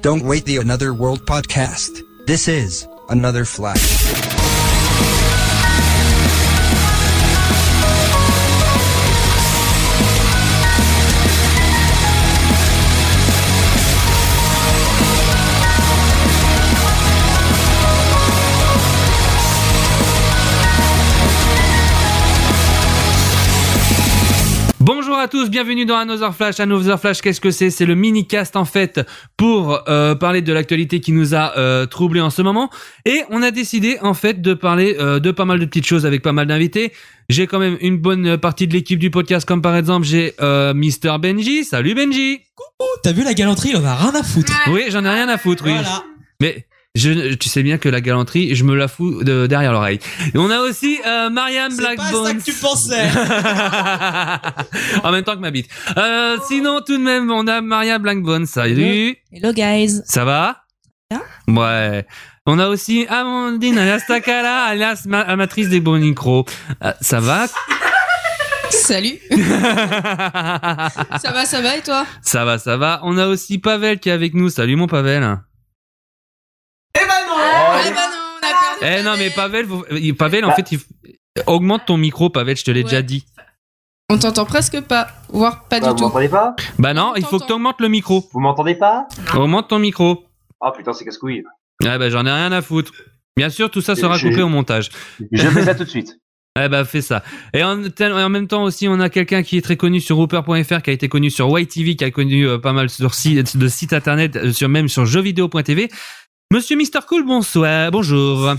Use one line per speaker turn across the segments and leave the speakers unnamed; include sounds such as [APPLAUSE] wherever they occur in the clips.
Don't wait the Another World podcast. This is Another Flash.
Tous, bienvenue dans Another Flash. Another Flash, qu'est-ce que c'est? C'est le mini-cast en fait pour euh, parler de l'actualité qui nous a euh, troublé en ce moment. Et on a décidé en fait de parler euh, de pas mal de petites choses avec pas mal d'invités. J'ai quand même une bonne partie de l'équipe du podcast, comme par exemple j'ai euh, Mister Benji. Salut Benji
T'as vu la galanterie, il en a rien à foutre.
Oui, j'en ai rien à foutre, oui.
Voilà.
Mais je, tu sais bien que la galanterie, je me la fous de, derrière l'oreille. Et on a aussi euh, Mariam
C'est pas ça que tu pensais. [LAUGHS]
en même temps que ma bite. Euh, sinon, tout de même, on a Maria Blackbone. Salut.
Hello guys.
Ça va? Ouais. On a aussi Amandine Alastakala, alias ma- amatrice des bons micros. Euh, ça va?
Salut. [LAUGHS] ça va, ça va et toi?
Ça va, ça va. On a aussi Pavel qui est avec nous. Salut mon Pavel.
Eh ben non, on a perdu.
Eh non, mais Pavel, faut- euh, Pavel, en fait, il f- augmente ton micro, Pavel, je te l'ai
Ouais.
déjà dit.
On t'entend presque pas, voire pas
Ah,
du
vous
tout.
m'entendez pas?
Bah non,
On
il faut que
t'entend.
tu augmentes le micro.
Vous m'entendez pas?
Augmente ton micro.
Ah putain, c'est casse-couille.
Ouais, bah j'en ai rien à foutre. Bien sûr, tout ça sera coupé au montage.
Je fais ça tout de suite. [LAUGHS]
Eh bah fais ça. Et en, tel- en même temps aussi, on a quelqu'un qui est très connu sur Hooper.fr, qui a été connu sur YTV, qui a connu euh, pas mal sur si- de sites internet, euh, sur même sur jeuxvideo.tv. Monsieur Mister Cool, bonsoir, bonjour.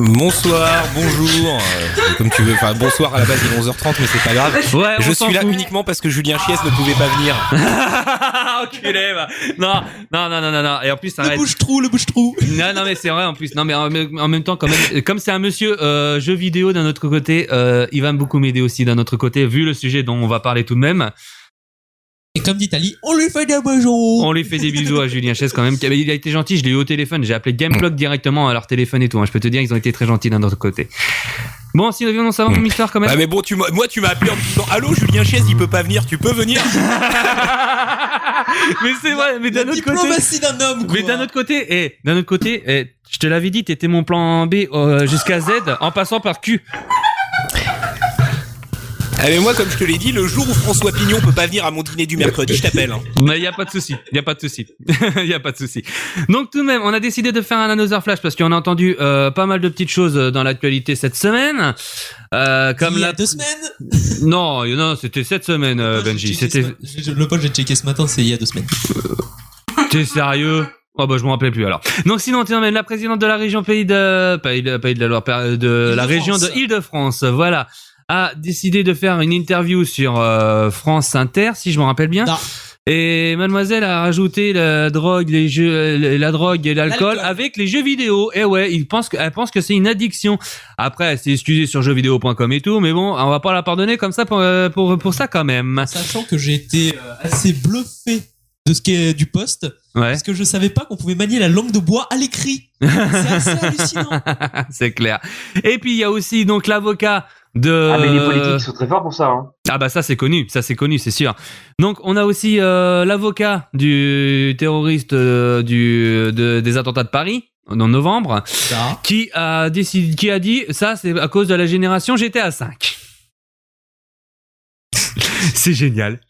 Bonsoir, bonjour, euh, comme tu veux. Enfin, bonsoir à la base il est 11h30, mais c'est pas grave.
Ouais,
Je suis là
fout.
uniquement parce que Julien Chies ne pouvait pas venir. [LAUGHS]
Enculé, va. Non, non, non, non, non, non. Et en plus,
Le
arrête.
bouche-trou, le bouche-trou.
Non, non, mais c'est vrai en plus. Non, mais en, même- en même temps, quand même, comme c'est un monsieur euh, jeu vidéo d'un autre côté, euh, il va beaucoup m'aider aussi d'un autre côté, vu le sujet dont on va parler tout de même.
Et comme dit Ali, on lui fait des besos.
On lui fait des bisous à Julien Chess quand même. Il a été gentil, je l'ai eu au téléphone. J'ai appelé Gameplug directement à leur téléphone et tout. hein. Je peux te dire, ils ont été très gentils d'un autre côté. Bon, si nous viens, ça va, mon Mister, quand même.
Ah mais bon, tu m'as- moi tu m'as appelé en me disant Allô Julien Chies, il peut pas venir, tu peux venir? [LAUGHS]
Mais c'est vrai, mais d'un autre côté.
diplomatie d'un homme, quoi.
Mais d'un autre côté, eh, d'un autre côté, eh, je te l'avais dit, t'étais mon plan B euh, jusqu'à Z en passant par Q.
Ah mais moi comme je te l'ai dit, le jour où François Pignon peut pas venir à mon dîner du mercredi, je t'appelle. hein.
Mais y a pas de souci, y a pas de souci, [LAUGHS] y a pas de souci. Donc tout de même, on a décidé de faire un Another Flash parce qu'on a entendu euh, pas mal de petites choses dans l'actualité cette semaine. Euh, comme
Il y
la
a deux semaines. [LAUGHS]
non, non, c'était cette semaine, euh,
J'ai
Benji. C'était,
Le pote, j'ai checké ce matin, c'est il y a deux semaines.
t'es sérieux? Oh bah je m'en rappelais plus alors. Donc sinon, tiens, mais la présidente de la région Pays de Pays de, Pays de la Loire, de la région de.
Île-de-France,
voilà, a décidé de faire une interview sur euh, France Inter, si je me rappelle bien.
Non.
Et mademoiselle a rajouté la drogue, les jeux, euh, la drogue et l'alcool
L'alcool.
avec les jeux vidéo. Et ouais, il pense que, elle pense que c'est une addiction. Après, elle s'est excusée sur jeuxvideo.com et tout, mais bon, on va pas la pardonner comme ça pour, euh, pour, pour ça quand même.
Sachant que j'ai été euh, assez bluffé de ce qui est du poste,
Ouais,
parce que je savais pas qu'on pouvait manier la langue de bois à l'écrit. [LAUGHS] C'est assez hallucinant.
c'est clair. Et puis il y a aussi donc l'avocat de.
Ah mais les politiques sont très forts pour ça. Hein.
Ah bah ça c'est connu, ça c'est connu, c'est sûr. Donc on a aussi euh, l'avocat du terroriste euh, du de- des attentats de Paris en novembre
Ça.
qui a décidé qui a dit ça c'est à cause de la génération GTA 5. [LAUGHS] c'est génial.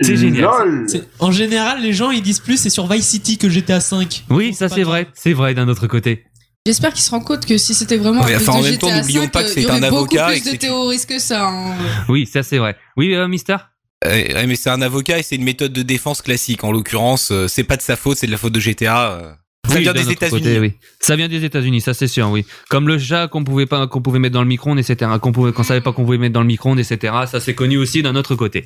C'est génial.
C'est- En général, les gens ils disent plus c'est sur Vice City que GTA 5.
Oui, ça c'est vrai, c'est vrai d'un autre côté.
J'espère qu'il se rend compte que si c'était vraiment
Ouais,
cause
enfin, en même temps,
GTA
n'oublions
5,
pas que
euh,
c'est
il y
un
aurait beaucoup
avocat et
plus de terroristes que ça. hein.
Oui, ça c'est vrai. Oui, euh, Mister?
Euh, mais c'est un avocat et c'est une méthode de défense classique. En l'occurrence, euh, c'est pas de sa faute, c'est de la faute de GTA. Ça
Oui,
vient des États-Unis.
oui. Ça vient des États-Unis, ça c'est sûr, oui. Comme le chat qu'on pouvait pas, qu'on pouvait mettre dans le micro-ondes, etc. Qu'on pouvait, qu'on savait pas qu'on pouvait mettre dans le micro-ondes, etc. Ça c'est connu aussi d'un autre côté.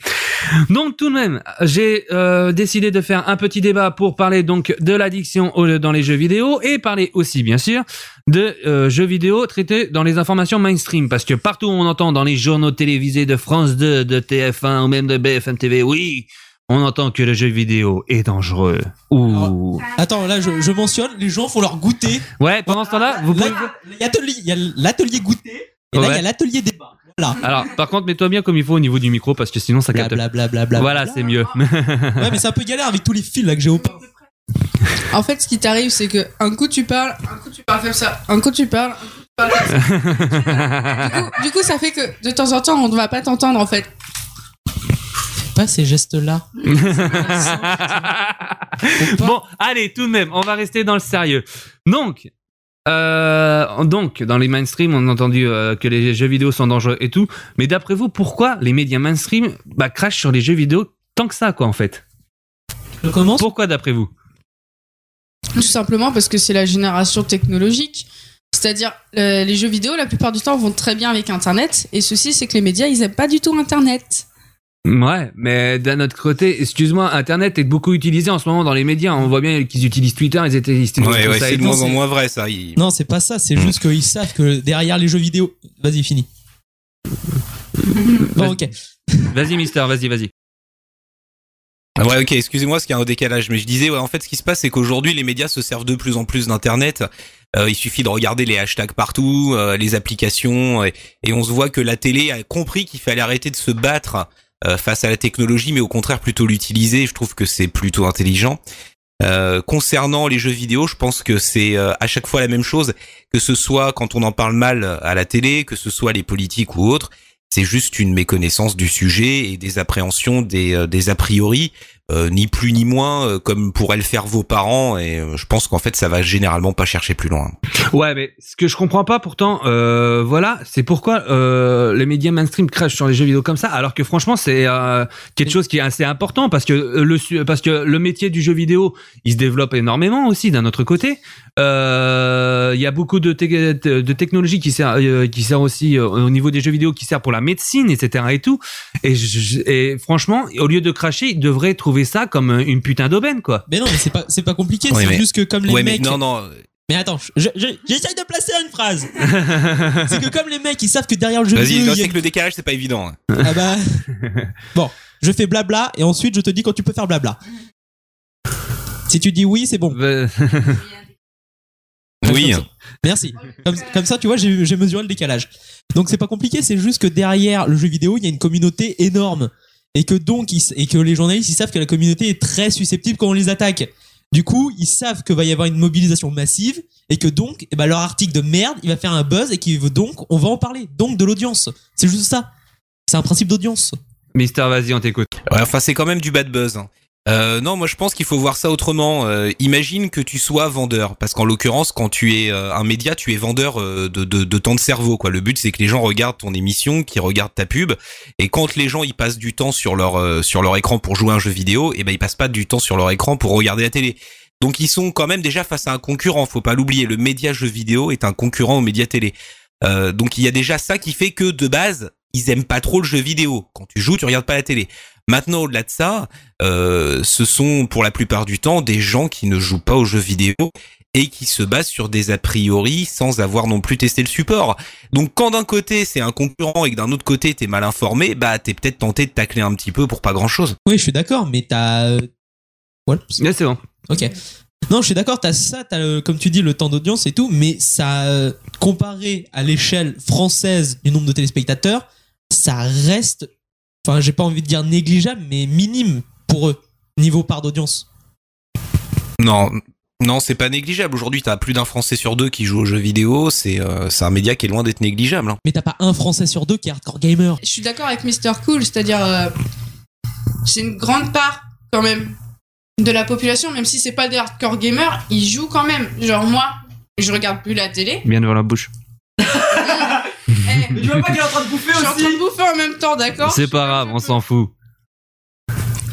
Donc tout de même, j'ai euh, décidé de faire un petit débat pour parler donc de l'addiction dans les jeux vidéo et parler aussi bien sûr de euh, jeux vidéo traités dans les informations mainstream parce que partout où on entend dans les journaux télévisés de France 2, de TF1 ou même de BFM TV, oui, on entend que le jeu vidéo est dangereux. Ouh.
Attends, là je, je mentionne, les gens font leur goûter.
Ouais, pendant ce temps-là, vous
Là,
pouvez.
Il y a l'atelier- il y a l'atelier goûter et là il y a l'atelier débat. Voilà.
Alors, par contre, mets-toi bien comme il faut au niveau du micro parce que sinon ça capte.
Blablabla.
Voilà, c'est mieux. [LAUGHS]
Ouais, mais c'est un peu galère avec tous les fils là que j'ai au pas.
En fait, ce qui t'arrive, c'est que un coup tu parles, un coup tu parles comme ça, un coup tu parles, un coup tu parles comme ça. [LAUGHS] du, coup, du coup, ça fait que de temps en temps, on ne va pas t'entendre en fait.
Pas ces gestes-là. [LAUGHS]
bon, allez, tout de même, on va rester dans le sérieux. Donc, euh, donc, dans les mainstream, on a entendu euh, que les jeux vidéo sont dangereux et tout. Mais d'après vous, pourquoi les médias mainstream bah, crachent sur les jeux vidéo tant que ça, quoi, en fait?
Je commence
Pourquoi d'après vous?
Tout simplement parce que c'est la génération technologique. C'est-à-dire, euh, les jeux vidéo, la plupart du temps, vont très bien avec Internet. Et ceci, c'est que les médias, ils aiment pas du tout Internet.
Ouais, mais d'un autre côté, excuse-moi, Internet est beaucoup utilisé en ce moment dans les médias. On voit bien qu'ils utilisent Twitter, ils étaient ils
Ouais, ouais,
ça
c'est de moins en moins vrai ça. Il-
Non, c'est pas ça, c'est juste qu'ils savent que derrière les jeux vidéo. Vas-y, fini. Bon, ok.
Vas-y, Mister, vas-y, vas-y.
Ah Ouais, ok, excusez-moi, qu'il y a un décalage, mais je disais, ouais, en fait, ce qui se passe, c'est qu'aujourd'hui, les médias se servent de plus en plus d'Internet. Euh, il suffit de regarder les hashtags partout, euh, les applications, et, et on se voit que la télé a compris qu'il fallait arrêter de se battre euh, face à la technologie, mais au contraire plutôt l'utiliser. Je trouve que c'est plutôt intelligent. Euh, concernant les jeux vidéo, je pense que c'est euh, à chaque fois la même chose, que ce soit quand on en parle mal à la télé, que ce soit les politiques ou autres. C'est juste une méconnaissance du sujet et des appréhensions, euh, des a priori, euh, ni plus ni moins, euh, comme pourraient le faire vos parents. Et euh, je pense qu'en fait, ça va généralement pas chercher plus loin.
Ouais, mais ce que je comprends pas pourtant, voilà, c'est pourquoi les médias mainstream crachent sur les jeux vidéo comme ça, alors que franchement c'est quelque chose qui est assez important parce que le parce que le métier du jeu vidéo, il se développe énormément aussi d'un autre côté. Il y a beaucoup de, te- de technologies qui sert qui sert aussi au niveau des jeux vidéo qui sert pour la médecine, etc. et tout. Et, et franchement, au lieu de cracher, ils devraient trouver ça comme une putain d'aubaine quoi.
Mais non, mais c'est pas, c'est pas compliqué,
Ouais,
c'est
mais-
juste que comme les
ouais,
mecs.
mais non, non.
Mais attends, je- je- j'essaye de placer une phrase. [LAUGHS] c'est que comme les mecs, ils savent que derrière le jeu
Vas-y, que le décalage, c'est pas évident. hein.
Ah bah. [LAUGHS] Bon, je fais blabla et ensuite je te dis quand tu peux faire blabla. Si tu dis oui, c'est bon.
Euh,
Oui.
Merci. Comme, comme ça, tu vois, j'ai j'ai mesuré le décalage. Donc c'est pas compliqué, c'est juste que derrière le jeu vidéo, il y a une communauté énorme. Et que donc, ils- et que les journalistes, ils savent que la communauté est très susceptible quand on les attaque. Du coup, ils savent que va y avoir une mobilisation massive et que donc, eh ben, leur article de merde, il va faire un buzz et qui donc, on va en parler. Donc de l'audience. C'est juste ça. C'est un principe d'audience.
Mister, vas-y, on t'écoute.
Ouais, enfin, c'est quand même du bad buzz. hein. Euh, non, moi je pense qu'il faut voir ça autrement. Euh, imagine que tu sois vendeur, parce qu'en l'occurrence, quand tu es euh, un média, tu es vendeur euh, de, de, de temps de cerveau. Quoi. Le but, c'est que les gens regardent ton émission, qu'ils regardent ta pub, et quand les gens ils passent du temps sur leur écran pour jouer à un jeu vidéo, et ben ils passent pas du temps sur leur écran pour regarder la télé. Donc ils sont quand même déjà face à un concurrent. Faut pas l'oublier. Le média jeu vidéo est un concurrent au média télé. Donc il y a déjà ça qui fait que de base, ils aiment pas trop le jeu vidéo. Quand tu joues, tu regardes pas la télé. Maintenant, au-delà de ça, euh, ce sont pour la plupart du temps des gens qui ne jouent pas aux jeux vidéo et qui se basent sur des a priori sans avoir non plus testé le support. Donc quand d'un côté c'est un concurrent et que d'un autre côté t'es mal informé, bah t'es peut-être tenté de tacler un petit peu pour pas grand-chose.
Oui, je suis d'accord, mais t'as. euh, Voilà.
Ouais, c'est bon.
Ok. Non, je suis d'accord, t'as ça, t'as, le- comme tu dis, le temps d'audience et tout, mais ça, euh, comparé à l'échelle française du nombre de téléspectateurs, ça reste, enfin, j'ai pas envie de dire négligeable, mais minime pour eux, niveau part d'audience.
Non, non, c'est pas négligeable. Aujourd'hui, t'as plus d'un Français sur deux qui joue aux jeux vidéo. C'est euh, c'est un média qui est loin d'être négligeable. hein.
Mais t'as pas un Français sur deux qui est hardcore gamer.
Je suis d'accord avec Mr. Cool, c'est-à-dire euh, c'est une grande part quand même de la population, même si c'est pas des hardcore gamers, ils jouent quand même. Genre moi, je regarde plus la télé.
Bien devant la bouche. [LAUGHS]
Eh,
Tu vois pas qu'elle est en train de bouffer
je suis en train de bouffer en même temps, d'accord
C'est pas grave, on s'en fout.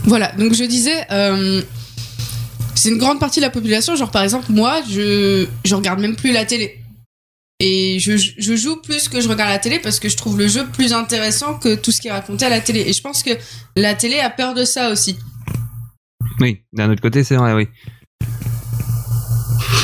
Voilà, donc je disais, euh, c'est une grande partie de la population. Genre par exemple, moi, je, je regarde même plus la télé. Et je, je joue plus que je regarde la télé parce que je trouve le jeu plus intéressant que tout ce qui est raconté à la télé. Et je pense que la télé a peur de ça aussi.
Oui, d'un autre côté, c'est vrai, oui.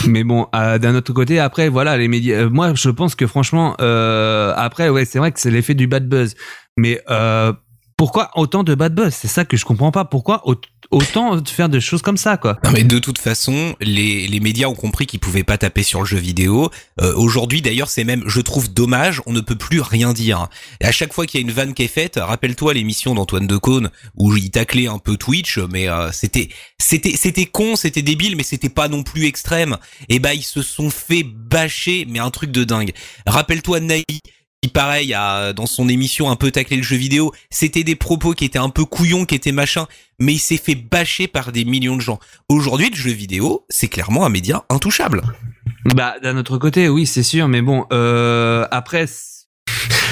Mais bon, euh, d'un autre côté, après, voilà, les médias. euh, moi, je pense que franchement, euh, après, ouais, c'est vrai que c'est l'effet du bad buzz. Mais euh, pourquoi autant de bad buzz? C'est ça que je comprends pas. Pourquoi au- autant faire de choses comme ça, quoi?
Non mais de toute façon, les, les médias ont compris qu'ils pouvaient pas taper sur le jeu vidéo. Euh, Aujourd'hui d'ailleurs c'est même, je trouve dommage, on ne peut plus rien dire. À chaque fois qu'il y a une vanne qui est faite, rappelle-toi l'émission d'Antoine Decaune où il taclait un peu Twitch, mais euh, c'était c'était c'était con, c'était débile, mais c'était pas non plus extrême. Et bah ils se sont fait bâcher, mais un truc de dingue. Rappelle-toi Naï pareil a dans son émission un peu taclé le jeu vidéo, c'était des propos qui étaient un peu couillons, qui étaient machin, mais il s'est fait bâcher par des millions de gens. Aujourd'hui, le jeu vidéo, c'est clairement un média intouchable.
Bah d'un autre côté, oui, c'est sûr, mais bon, euh, après,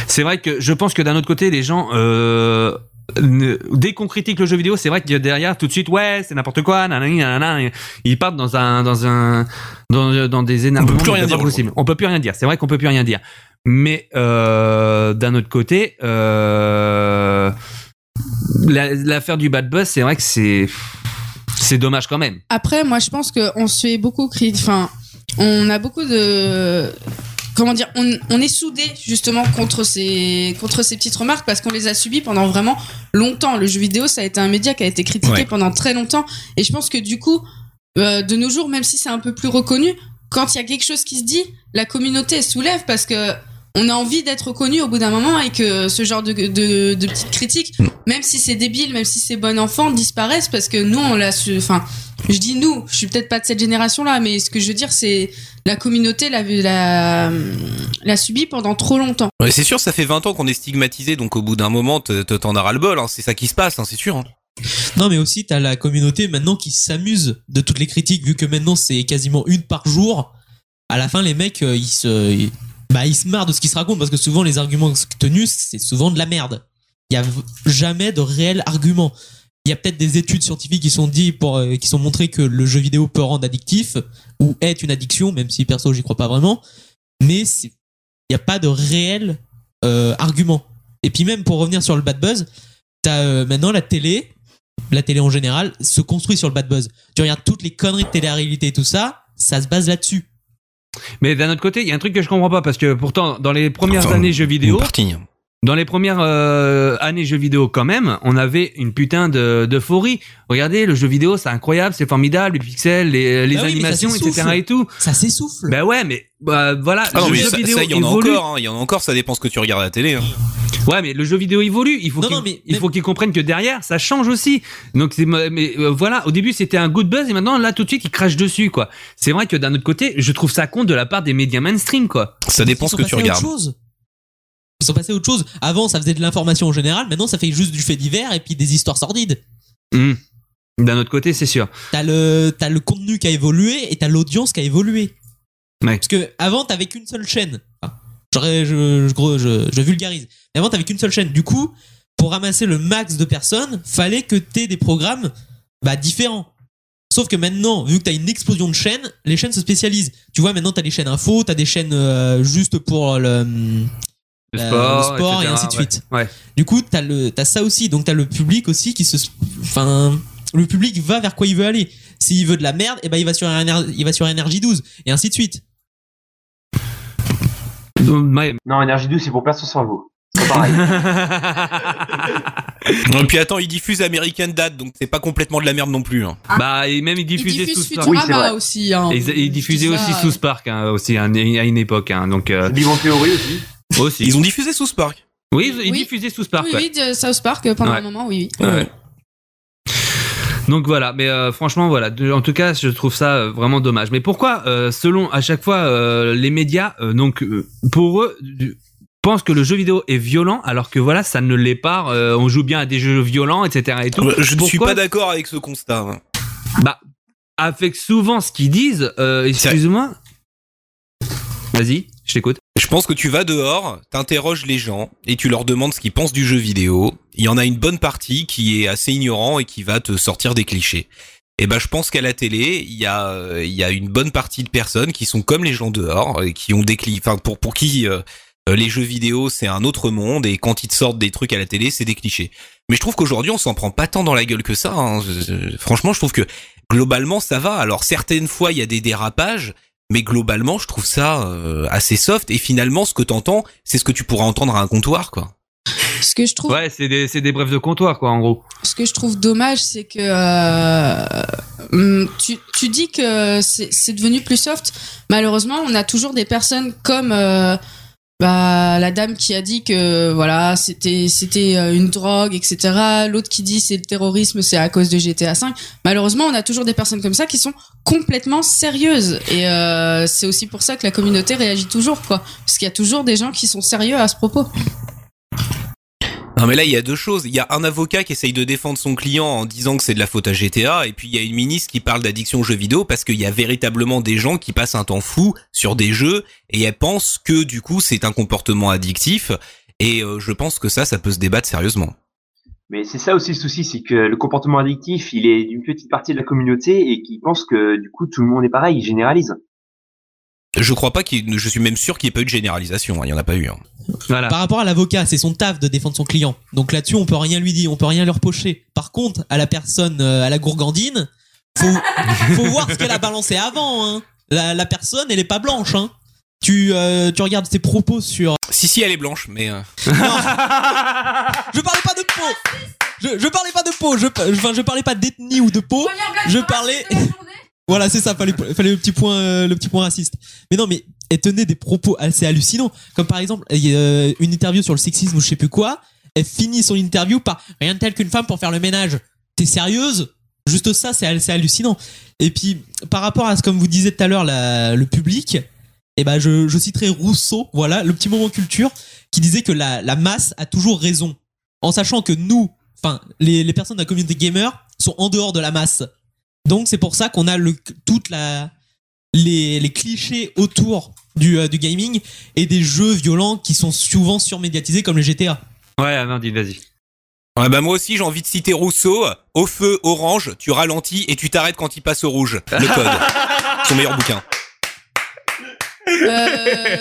c'est- vrai que je pense que d'un autre côté, les gens, euh, dès qu'on critique le jeu vidéo, c'est vrai que derrière, tout de suite, ouais, c'est n'importe quoi, nanani, nanana, ils partent dans un, dans un, dans, dans des énervements.
plus rien
c'est pas
dire
possible. On peut plus rien dire. C'est vrai qu'on peut plus rien dire. Mais euh, d'un autre côté, euh, la- l'affaire du bad buzz, c'est vrai que c'est, c'est dommage quand même.
Après, moi, je pense qu'on se fait beaucoup critiquer. Enfin, on a beaucoup de. Comment dire on, on est soudés justement contre ces contre ces petites remarques parce qu'on les a subies pendant vraiment longtemps. Le jeu vidéo, ça a été un média qui a été critiqué
Ouais.
pendant très longtemps. Et je pense que du coup, euh, de nos jours, même si c'est un peu plus reconnu, quand il y a quelque chose qui se dit, la communauté soulève parce que on a envie d'être reconnu au bout d'un moment et que ce genre de, de, de petites critiques,
Mm.
même si c'est débile, même si c'est bon enfant, disparaissent parce que nous, on l'a su. Enfin, je dis nous, je suis peut-être pas de cette génération-là, mais ce que je veux dire, c'est la communauté l'a l'a l'a subi pendant trop longtemps.
Ouais, c'est sûr, ça fait 20 ans qu'on est stigmatisé, donc au bout d'un moment, te- te- t'en auras le bol. Hein, c'est ça qui se passe, hein, c'est sûr. hein.
Non, mais aussi, t'as la communauté maintenant qui s'amuse de toutes les critiques, vu que maintenant c'est quasiment une par jour. À la fin, les mecs, euh, ils se, ils- bah, ils se marrent de ce qui se raconte parce que souvent les arguments tenus, c'est souvent de la merde. Il y a jamais de réels arguments. Il y a peut-être des études scientifiques qui sont dit pour, euh, qui sont montrées que le jeu vidéo peut rendre addictif ou est une addiction, même si perso j'y crois pas vraiment. Mais il n'y a pas de réels euh, arguments. Et puis même pour revenir sur le bad buzz, t'as euh, maintenant la télé, la télé en général, se construit sur le bad buzz. Tu regardes toutes les conneries de télé-réalité et tout ça, ça se base là-dessus.
Mais d'un autre côté, il y a un truc que je comprends pas parce que pourtant, dans les premières
Enfin,
années jeux vidéo, dans les premières euh, années jeux vidéo quand même, on avait une putain de d'euphorie. Regardez, le jeu vidéo, c'est incroyable, c'est formidable, les pixels, les, les
Bah oui,
animations, etc. et tout.
Ça s'essouffle.
Bah ouais, mais bah, voilà,
Ah non,
le
mais
jeu
ça,
vidéo
ça, il y en a
évolue.
encore, hein, il y en a encore, ça dépend ce que tu regardes à la télé. Hein.
Ouais, mais le jeu vidéo évolue. Il faut
Non,
qu'il
non, mais
il
même-
faut qu'ils comprennent que derrière, ça change aussi. Donc c'est mais euh, voilà, au début c'était un good buzz et maintenant là tout de suite ils crachent dessus quoi. C'est vrai que d'un autre côté, je trouve ça con de la part des médias mainstream quoi.
Ça dépend
Ils
ce
sont
que tu
passés à autre
regardes.
chose. Ils sont passés à autre chose. Avant, ça faisait de l'information en général. Maintenant, ça fait juste du fait divers et puis des histoires sordides.
Hmm. D'un autre côté, c'est sûr.
T'as le, t'as le contenu qui a évolué et t'as l'audience qui a évolué.
Ouais.
Parce que avant, t'avais qu'une seule chaîne. Enfin, je, je, gros, je, je vulgarise. Mais avant, t'avais qu'une seule chaîne. Du coup, pour ramasser le max de personnes, fallait que t'aies des programmes bah, différents. Sauf que maintenant, vu que t'as une explosion de chaînes, les chaînes se spécialisent. Tu vois, maintenant, t'as des chaînes info, t'as des chaînes euh, juste pour le,
Le
euh,
sport,
le sport et ainsi de
ouais.
suite.
Ouais.
Du coup, t'as le, t'as ça aussi. Donc t'as le public aussi qui se, enfin, le public va vers quoi il veut aller. S'il veut de la merde, et ben il va sur Éner- il va sur énergie 12 et ainsi de suite.
Non, énergie douce, c'est pour perdre son cerveau. C'est pas pareil. [LAUGHS]
Et puis attends, ils diffusent American Dad, donc c'est pas complètement de la merde non plus. Hein.
bah et même ils diffusaient South Park.
Oui,
aussi. Hein.
Et ils, ils diffusaient aussi
ça,
South Park hein, aussi hein, à une époque hein, donc euh,
Big Bang Theory aussi.
aussi.
Ils ont diffusé South Park.
Oui, ils,
Oui.
diffusaient South Park.
Oui,
ouais.
oui, de South Park pendant
Ouais.
un moment, oui, oui.
Ouais.
Donc voilà, mais euh, franchement voilà, en tout cas je trouve ça euh, vraiment dommage. Mais pourquoi, euh, selon à chaque fois euh, les médias, donc pour eux du- pensent que le jeu vidéo est violent, alors que voilà ça ne l'est pas. on joue bien à des jeux violents, etc. Et tout.
Je ne suis pas d'accord avec ce constat. hein.
Bah avec souvent ce qu'ils disent. Excuse-moi. Vas-y, je t'écoute.
Je pense que tu vas dehors, t'interroges les gens et tu leur demandes ce qu'ils pensent du jeu vidéo. Il y en a une bonne partie qui est assez ignorant et qui va te sortir des clichés. Et ben je pense qu'à la télé, il y a euh, il y a une bonne partie de personnes qui sont comme les gens dehors et qui ont des clichés enfin pour pour qui euh, euh, les jeux vidéo c'est un autre monde et quand ils te sortent des trucs à la télé, c'est des clichés. Mais je trouve qu'aujourd'hui, on s'en prend pas tant dans la gueule que ça. hein. Franchement, je trouve que globalement ça va. Alors certaines fois, il y a des dérapages, mais globalement, je trouve ça euh, assez soft. Et finalement, ce que t'entends, c'est ce que tu pourras entendre à un comptoir, quoi.
Ce que je trouve,
Ouais, c'est des, des brefs de comptoir, quoi, en gros.
ce que je trouve dommage, c'est que euh, hum, tu, tu dis que c'est devenu plus soft. Malheureusement, on a toujours des personnes comme euh, bah, la dame qui a dit que voilà, c'était c'était euh, une drogue, etc. L'autre qui dit c'est le terrorisme, c'est à cause de GTA 5. Malheureusement, on a toujours des personnes comme ça qui sont complètement sérieuses. Et euh, c'est aussi pour ça que la communauté réagit toujours, quoi. Parce qu'il y a toujours des gens qui sont sérieux à ce propos.
Non mais là il y a deux choses. Il y a un avocat qui essaye de défendre son client en disant que c'est de la faute à GTA, et puis il y a une ministre qui parle d'addiction aux jeux vidéo parce qu'il y a véritablement des gens qui passent un temps fou sur des jeux et elles pensent que du coup c'est un comportement addictif. Et euh, je pense que ça, ça peut se débattre sérieusement.
Mais c'est ça aussi le souci, c'est que le comportement addictif, il est d'une petite partie de la communauté et qui pense que du coup tout le monde est pareil, il généralise.
Je crois pas qu'il, je suis même sûr qu'il n'y ait pas eu de généralisation. hein, Il y en a pas eu. hein.
Voilà.
Par rapport à l'avocat, c'est son taf de défendre son client. Donc là-dessus, on peut rien lui dire, on peut rien lui reprocher. Par contre, à la personne, euh, à la gourgandine, faut, [LAUGHS] faut voir ce qu'elle a balancé avant. Hein. La, la personne, elle est pas blanche. Hein. Tu, euh, tu regardes ses propos sur.
Si si, elle est blanche, mais euh,
Non. [LAUGHS] je parlais pas de peau. Je, je parlais pas de peau. Je, enfin, je parlais pas d'ethnie ou de peau. Je parlais. Voilà, c'est ça, fallait, fallait le petit point, euh, le petit point raciste. Mais non, mais elle tenait des propos assez hallucinants. Comme par exemple, euh, une interview sur le sexisme ou je sais plus quoi. Elle finit son interview par rien de tel qu'une femme pour faire le ménage. T'es sérieuse? Juste ça, c'est hallucinant. Et puis, par rapport à ce comme vous disiez tout à l'heure, le public, eh ben, je, citerai Rousseau, voilà, le petit moment culture, qui disait que la, la masse a toujours raison. En sachant que nous, enfin, les, les personnes de la communauté gamer sont en dehors de la masse. Donc c'est pour ça qu'on a le toute la les, les clichés autour du, euh, du gaming et des jeux violents qui sont souvent surmédiatisés comme les GTA.
Ouais, Amandine, vas-y.
Ouais, bah moi aussi j'ai envie de citer Rousseau. Au feu, orange, tu ralentis et tu t'arrêtes quand il passe au rouge. Le code. [LAUGHS] Son meilleur bouquin.
Euh,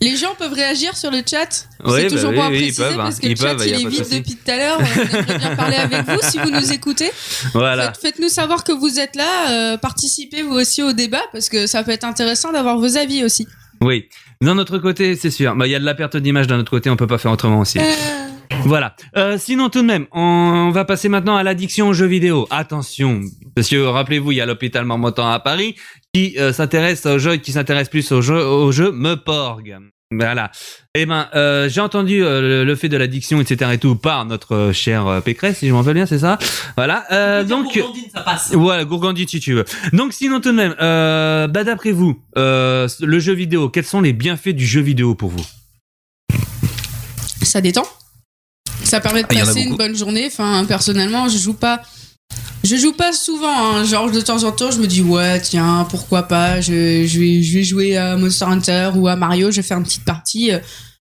les gens peuvent réagir sur le chat.
Ouais,
c'est
bah
toujours
oui,
bon à
oui, ils
préciser
peuvent, hein.
parce que
Ils
le chat
peuvent,
il est vide depuis tout à l'heure. On aimerait bien [LAUGHS] parler avec vous si vous nous écoutez.
Voilà.
Faites- Faites-nous savoir que vous êtes là. euh, participez vous aussi au débat parce que ça peut être intéressant d'avoir vos avis aussi.
Oui. D'un autre côté, c'est sûr. Bah, il y a de la perte d'image d'un autre côté, on peut pas faire autrement aussi.
Euh,
Voilà. Euh, sinon, tout de même, on va passer maintenant à l'addiction aux jeux vidéo. Attention, parce que rappelez-vous, il y a l'hôpital Marmottan à Paris qui euh, s'intéresse aux jeux, qui s'intéresse plus aux jeux, aux jeux Meporg. Voilà. Eh ben, euh, j'ai entendu euh, le, le fait de l'addiction, etc. et tout par notre euh, cher euh, Pécresse, si je m'en rappelle bien, c'est ça? Voilà. Euh, donc.
ça passe.
Voilà, Gourgandine si tu veux. Donc sinon tout de même, euh, bah d'après vous, euh, le jeu vidéo, quels sont les bienfaits du jeu vidéo pour vous?
Ça détend. Ça permet de
Ah,
passer une bonne journée. Enfin, personnellement, je joue pas. Je joue pas souvent, hein. genre de temps en temps, je me dis ouais tiens pourquoi pas, je, je vais je vais jouer à Monster Hunter ou à Mario, je vais faire une petite partie.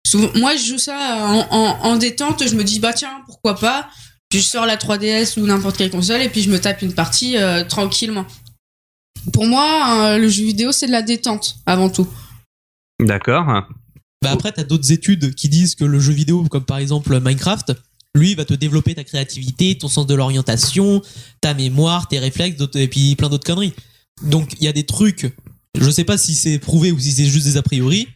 Souvent- moi je joue ça en, en, en détente, je me dis bah tiens pourquoi pas, puis je sors la 3DS ou n'importe quelle console et puis je me tape une partie euh, tranquillement. Pour moi, euh, le jeu vidéo c'est de la détente avant tout.
D'accord.
Bah après, t'as d'autres études qui disent que le jeu vidéo, comme par exemple Minecraft, lui va te développer ta créativité, ton sens de l'orientation, ta mémoire, tes réflexes, et puis plein d'autres conneries. Donc il y a des trucs, je sais pas si c'est prouvé ou si c'est juste des a priori,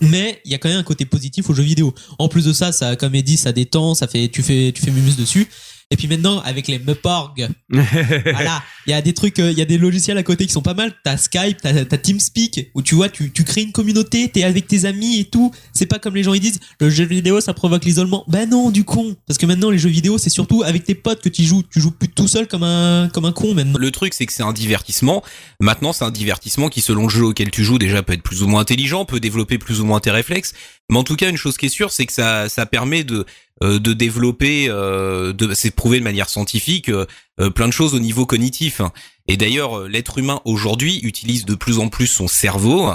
mais il y a quand même un côté positif au jeu vidéo. En plus de ça, ça, comme est dit, ça détend, ça fait, tu fais, tu fais mumus dessus. Et puis maintenant, avec les Meporg, [LAUGHS] voilà, il y a des trucs, euh, il y a des logiciels à côté qui sont pas mal. T'as Skype, t'as t'as TeamSpeak, où tu vois, tu, tu crées une communauté, t'es avec tes amis et tout. C'est pas comme les gens ils disent, le jeu vidéo ça provoque l'isolement. Ben non, du con. Parce que maintenant les jeux vidéo c'est surtout avec tes potes que tu joues. Tu joues plus tout seul comme un comme un con maintenant.
Le truc, c'est que c'est un divertissement. Maintenant, c'est un divertissement qui, selon le jeu auquel tu joues, déjà peut être plus ou moins intelligent, peut développer plus ou moins tes réflexes. Mais en tout cas, une chose qui est sûre, c'est que ça, ça permet de de développer, euh, de, c'est de manière scientifique, euh, euh, plein de choses au niveau cognitif. Et d'ailleurs, euh, l'être humain aujourd'hui utilise de plus en plus son cerveau.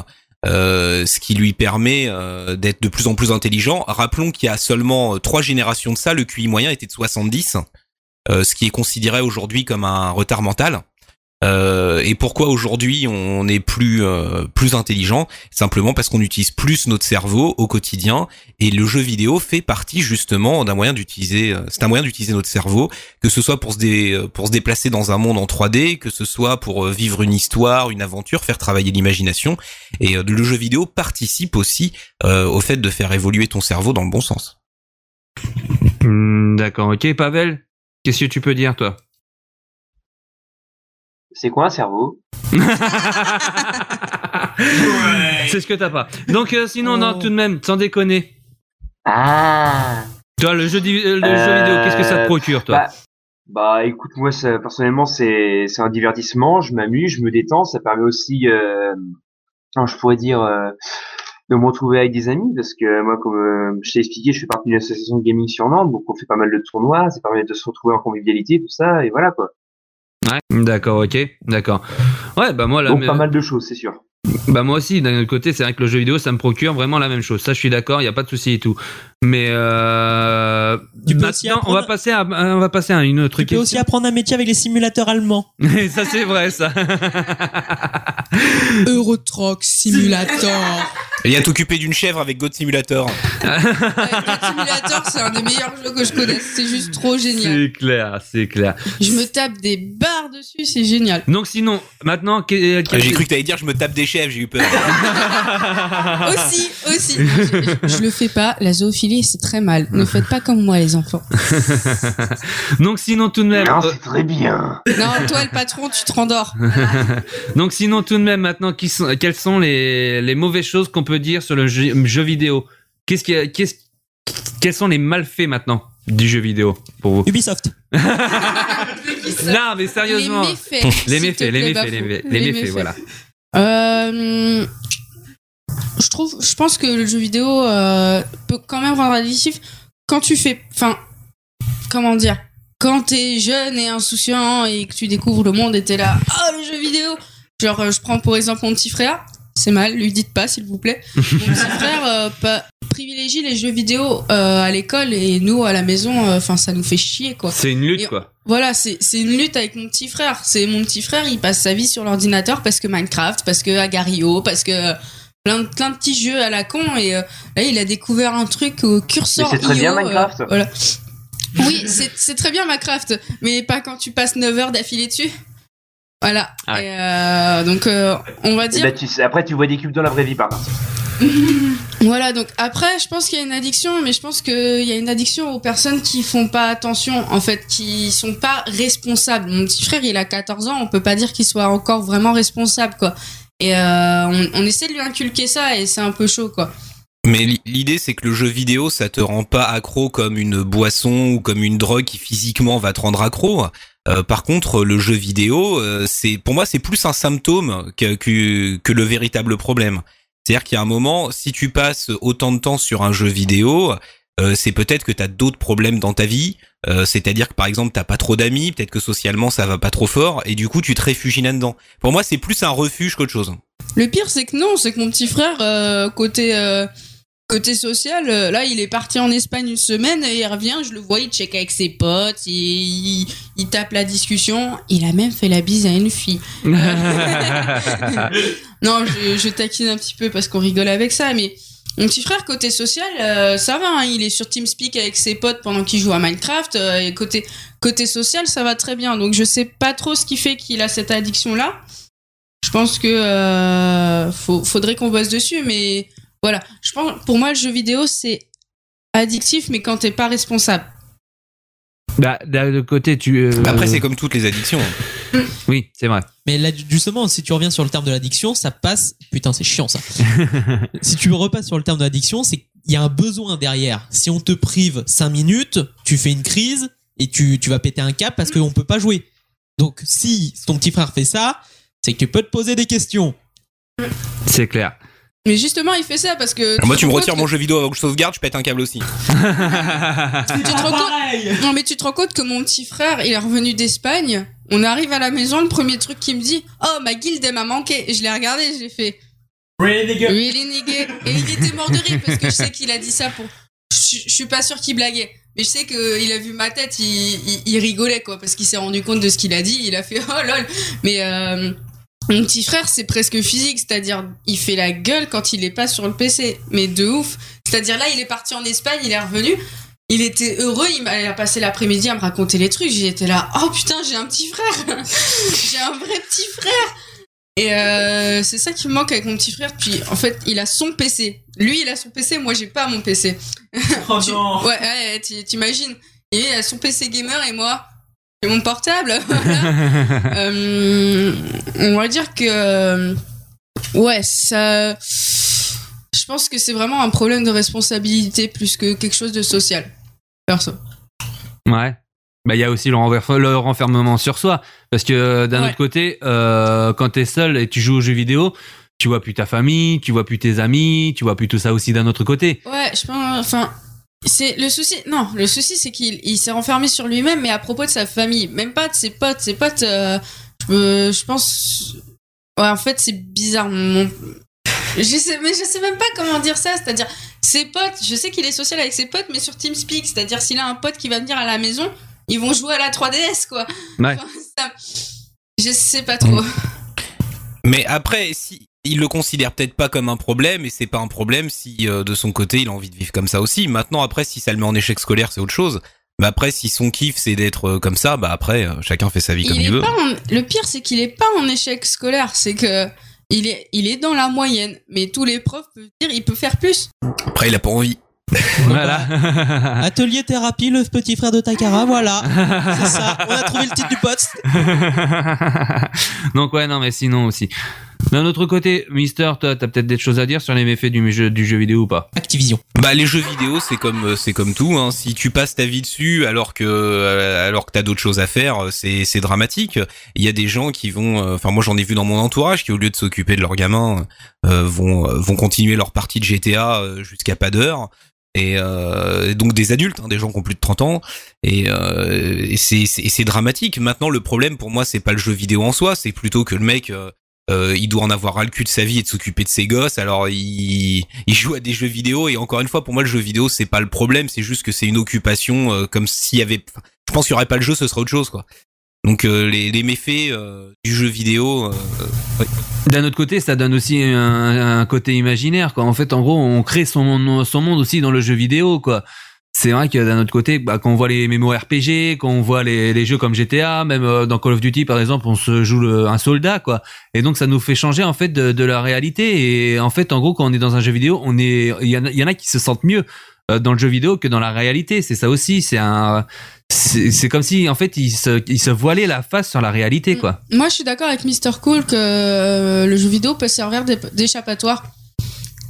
euh, ce qui lui permet euh, d'être de plus en plus intelligent. Rappelons qu'il y a seulement euh, trois générations de ça, le QI moyen était de 70, euh, ce qui est considéré aujourd'hui comme un retard mental. Euh, et pourquoi aujourd'hui on est plus euh, plus intelligent? Simplement parce qu'on utilise plus notre cerveau au quotidien et le jeu vidéo fait partie justement d'un moyen d'utiliser. euh, C'est un moyen d'utiliser notre cerveau, que ce soit pour se dé- euh, pour se déplacer dans un monde en 3D, que ce soit pour vivre une histoire, une aventure, faire travailler l'imagination. Et le jeu vidéo participe aussi au fait de faire évoluer ton cerveau dans le bon sens.
Hmm, D'accord, ok. Pavel, qu'est-ce que tu peux dire, toi?
C'est quoi un cerveau
C'est ce que t'as pas. Donc, euh, sinon, non, tout de même, sans déconner.
Ah
Toi, le jeu, di- euh, le
Euh,
jeu vidéo, qu'est-ce que ça te procure, toi
bah, bah écoute, moi ça, personnellement c'est c'est un divertissement, je m'amuse, je me détends, ça permet aussi, euh, je pourrais dire, euh, de me retrouver avec des amis, parce que moi comme euh, je t'ai expliqué, je fais partie d'une association de gaming sur Nantes, donc on fait pas mal de tournois, ça permet de se retrouver en convivialité, tout ça, et voilà quoi.
Ouais. D'accord, ok, d'accord. Ouais, bah moi, la
Donc
même-
pas mal de choses, c'est sûr.
Bah moi aussi, d'un autre côté, c'est vrai que le jeu vidéo, ça me procure vraiment la même chose. Ça, je suis d'accord, il y a pas de souci et tout. Mais euh,
Tu peux aussi
maintenant, on va passer à, on va passer à une autre
Tu peux aussi apprendre un métier avec les simulateurs allemands. [LAUGHS]
ça, c'est vrai, ça. [LAUGHS]
Eurotruck Simulator.
Il y a t'occuper d'une chèvre avec God Simulator. [LAUGHS]
Ouais, God Simulator, c'est un des meilleurs jeux que je connaisse. C'est juste trop génial.
c'est clair, c'est clair.
Je me tape des barres dessus, c'est génial.
Donc sinon, maintenant,
Euh, J'ai cru que t'allais dire je me tape des chèvres, j'ai eu peur. [LAUGHS]
Aussi, aussi. Non, je, je- je le fais pas. La zoophilie, c'est très mal. Ne faites pas comme moi, les enfants. [LAUGHS]
Donc sinon, tout de même.
Non,
euh,
c'est très bien.
Non, toi, le patron, tu te rendors. [LAUGHS]
Donc sinon, tout de même, maintenant, qui sont, quelles sont les, les mauvaises choses qu'on peut dire sur le jeu, jeu vidéo? Qu'est-ce qui, qu'est-ce, quels sont les malfaits maintenant du jeu vidéo pour vous?
Ubisoft.
Non, mais sérieusement.
Les méfaits.
Les méfaits, les méfaits, les méfaits, voilà.
Euh, je trouve, je pense que le jeu vidéo euh, peut quand même rendre addictif quand tu fais, enfin, comment dire, quand t'es jeune et insouciant et que tu découvres le monde et t'es là, ah le jeu vidéo. Genre, euh, je prends pour exemple mon petit frère. C'est mal, lui dites pas s'il vous plaît. Mon petit frère pas- privilégie les jeux vidéo euh, à l'école et nous à la maison, enfin ça nous fait chier quoi.
C'est une lutte,
Et-
quoi.
Voilà, c'est c'est une lutte avec mon petit frère. C'est mon petit frère, il passe sa vie sur l'ordinateur parce que Minecraft, parce que Agario, parce que euh, plein de, plein de petits jeux à la con. Et euh, là, il a découvert un truc au curseur.
C'est très bien,
euh,
Minecraft.
voilà. Oui, c'est c'est très bien Minecraft, mais pas quand tu passes 9 heures d'affilée dessus. Voilà.
Ah ouais.
Et, euh, donc, euh, on va dire.
bah, tu sais, après tu vois des cubes dans la vraie vie par contre. [LAUGHS]
Voilà, donc après, je pense qu'il y a une addiction, mais je pense qu'il y a une addiction aux personnes qui font pas attention, en fait, qui sont pas responsables. Mon petit frère, il a 14 ans, on peut pas dire qu'il soit encore vraiment responsable, quoi. Et euh, on, essaie de lui inculquer ça, et c'est un peu chaud, quoi.
Mais li- l'idée, c'est que le jeu vidéo, ça te rend pas accro comme une boisson ou comme une drogue qui physiquement va te rendre accro. Euh, par contre, le jeu vidéo, euh, c'est pour moi, c'est plus un symptôme que le véritable problème. C'est-à-dire qu'il y a un moment, si tu passes autant de temps sur un jeu vidéo, euh, c'est peut-être que tu as d'autres problèmes dans ta vie. Euh, C'est-à-dire que par exemple, t'as pas trop d'amis, peut-être que socialement ça va pas trop fort, et du coup tu te réfugies là-dedans. Pour moi, c'est plus un refuge qu'autre chose.
Le pire, c'est que non, c'est que mon petit frère, euh, côté côté social, euh, là, il est parti en Espagne une semaine et il revient. Je le vois, il check avec ses potes, il, il, il tape la discussion. Il a même fait la bise à une fille. [LAUGHS] [LAUGHS] Non, je, je taquine un petit peu parce qu'on rigole avec ça, mais mon petit frère côté social, euh, ça va. hein, il est sur TeamSpeak avec ses potes pendant qu'il joue à Minecraft. euh, et côté côté social, ça va très bien. Donc je sais pas trop ce qui fait qu'il a cette addiction là. Je pense que euh, faut- faudrait qu'on bosse dessus, mais voilà. Je pense, pour moi, le jeu vidéo c'est addictif, mais quand t'es pas responsable.
Bah, d'un autre côté, tu. euh,
Après, c'est comme toutes les addictions. [LAUGHS]
Oui, c'est vrai.
Mais là, justement, si tu reviens sur le terme de l'addiction, ça passe. Putain, c'est chiant ça. [LAUGHS] si tu repasses sur le terme de l'addiction, c'est qu'il y a un besoin derrière. Si on te prive 5 minutes, tu fais une crise et tu, tu vas péter un cap parce qu'on peut pas jouer. Donc, si ton petit frère fait ça, c'est que tu peux te poser des questions.
C'est clair.
Mais justement, il fait ça parce que.
Moi, tu me retires mon jeu vidéo avant que je sauvegarde, je pète un câble aussi. [LAUGHS]
tu te rends compte- Non, mais tu te rends compte que mon petit frère, il est revenu d'Espagne. On arrive à la maison, le premier truc qu'il me dit, oh ma guilde elle m'a manqué. Et je l'ai regardé, je l'ai fait. Really nigga? Et il était mort de rire parce que je sais qu'il a dit ça pour. Je, je suis pas sûr qu'il blaguait, mais je sais qu'il a vu ma tête, il, il- il rigolait quoi, parce qu'il s'est rendu compte de ce qu'il a dit. Il a fait oh lol. Mais euh, mon petit frère, c'est presque physique, c'est-à-dire il fait la gueule quand il est pas sur le PC, mais de ouf. C'est-à-dire là, il est parti en Espagne, il est revenu. Il était heureux, il a passé l'après-midi à me raconter les trucs. J'étais là, oh putain, j'ai un petit frère, [LAUGHS] j'ai un vrai petit frère. Et euh, c'est ça qui me manque avec mon petit frère. Puis en fait, il a son PC. Lui, il a son PC, moi, j'ai pas mon PC.
Oh [LAUGHS]
Tu-
non.
Ouais, ouais, t'imagines. Il a son PC gamer et moi, j'ai mon portable. [LAUGHS] Voilà. Euh, on va dire que ouais ça je pense que c'est vraiment un problème de responsabilité plus que quelque chose de social perso
Ouais. Bah, il y a aussi le, renfermement sur soi. Parce que euh, d'un
Ouais.
autre côté, euh, quand t'es seul et tu joues aux jeux vidéo, tu vois plus ta famille, tu vois plus tes amis, tu vois plus tout ça aussi d'un autre côté.
ouais je pense enfin c'est le souci non le souci c'est qu'il il s'est renfermé sur lui-même mais à propos de sa famille. Même pas de ses potes. Ses potes euh, je, me- je pense ouais en fait c'est bizarre mon je sais mais je sais même pas comment dire ça. C'est-à-dire ses potes je sais qu'il est social avec ses potes mais sur TeamSpeak c'est-à-dire s'il a un pote qui va venir à la maison ils vont jouer à la 3DS quoi.
Ouais.
Enfin, ça- je sais pas trop.
Mais après, si il le considère peut-être pas comme un problème, et c'est pas un problème si euh, de son côté il a envie de vivre comme ça aussi. Maintenant, après, si ça le met en échec scolaire, c'est autre chose. Mais après, si son kiff c'est d'être euh, comme ça, bah après, euh, chacun fait sa vie comme
il
veut.
en- le pire c'est qu'il est pas en échec scolaire c'est que il est, il est dans la moyenne, mais tous les profs peuvent dire il peut faire plus.
Après, il a pas envie. [LAUGHS]
Voilà. [LAUGHS]
Atelier thérapie, le petit frère de Takara, voilà. C'est ça. On a trouvé le titre du pote. [LAUGHS]
Donc ouais, non, mais sinon aussi. D'un autre côté, Mister, toi, t'as peut-être des choses à dire sur les méfaits du jeu, du jeu vidéo ou pas
Activision.
Bah les jeux vidéo c'est comme euh, c'est comme tout hein. si tu passes ta vie dessus alors que euh, alors que t'as d'autres choses à faire euh, c'est c'est dramatique il y a des gens qui vont enfin moi j'en ai vu dans mon entourage qui au lieu de s'occuper de leurs gamins euh, vont vont continuer leur partie de GTA jusqu'à pas d'heure et euh, donc des adultes hein, des gens qui ont plus de 30 ans et, euh, c'est c'est et c'est dramatique maintenant le problème pour moi c'est pas le jeu vidéo en soi c'est plutôt que le mec euh, euh, il doit en avoir ras le cul de sa vie et de s'occuper de ses gosses. Alors il, il joue à des jeux vidéo et encore une fois pour moi le jeu vidéo c'est pas le problème, c'est juste que c'est une occupation euh, comme s'il y avait. je pense qu'il y aurait pas le jeu, ce serait autre chose quoi. Donc euh, les, les méfaits euh, du jeu vidéo. euh,
D'un autre côté, ça donne aussi un, un côté imaginaire, quoi. En fait, en gros, on crée son monde, son monde aussi dans le jeu vidéo, quoi. C'est vrai que d'un autre côté, bah, quand on voit les MMORPG, quand on voit les, jeux comme GTA, même euh, dans Call of Duty par exemple, on se joue un soldat, quoi. Et donc ça nous fait changer en fait de, la réalité. Et en fait, en gros, quand on est dans un jeu vidéo, on est, il y, il y en a qui se sentent mieux euh, dans le jeu vidéo que dans la réalité. C'est ça aussi. C'est un, c'est comme si en fait ils se, ils se voilaient la face sur la réalité, quoi.
Moi, je suis d'accord avec Mr. Cool que euh, le jeu vidéo peut servir d'échappatoire.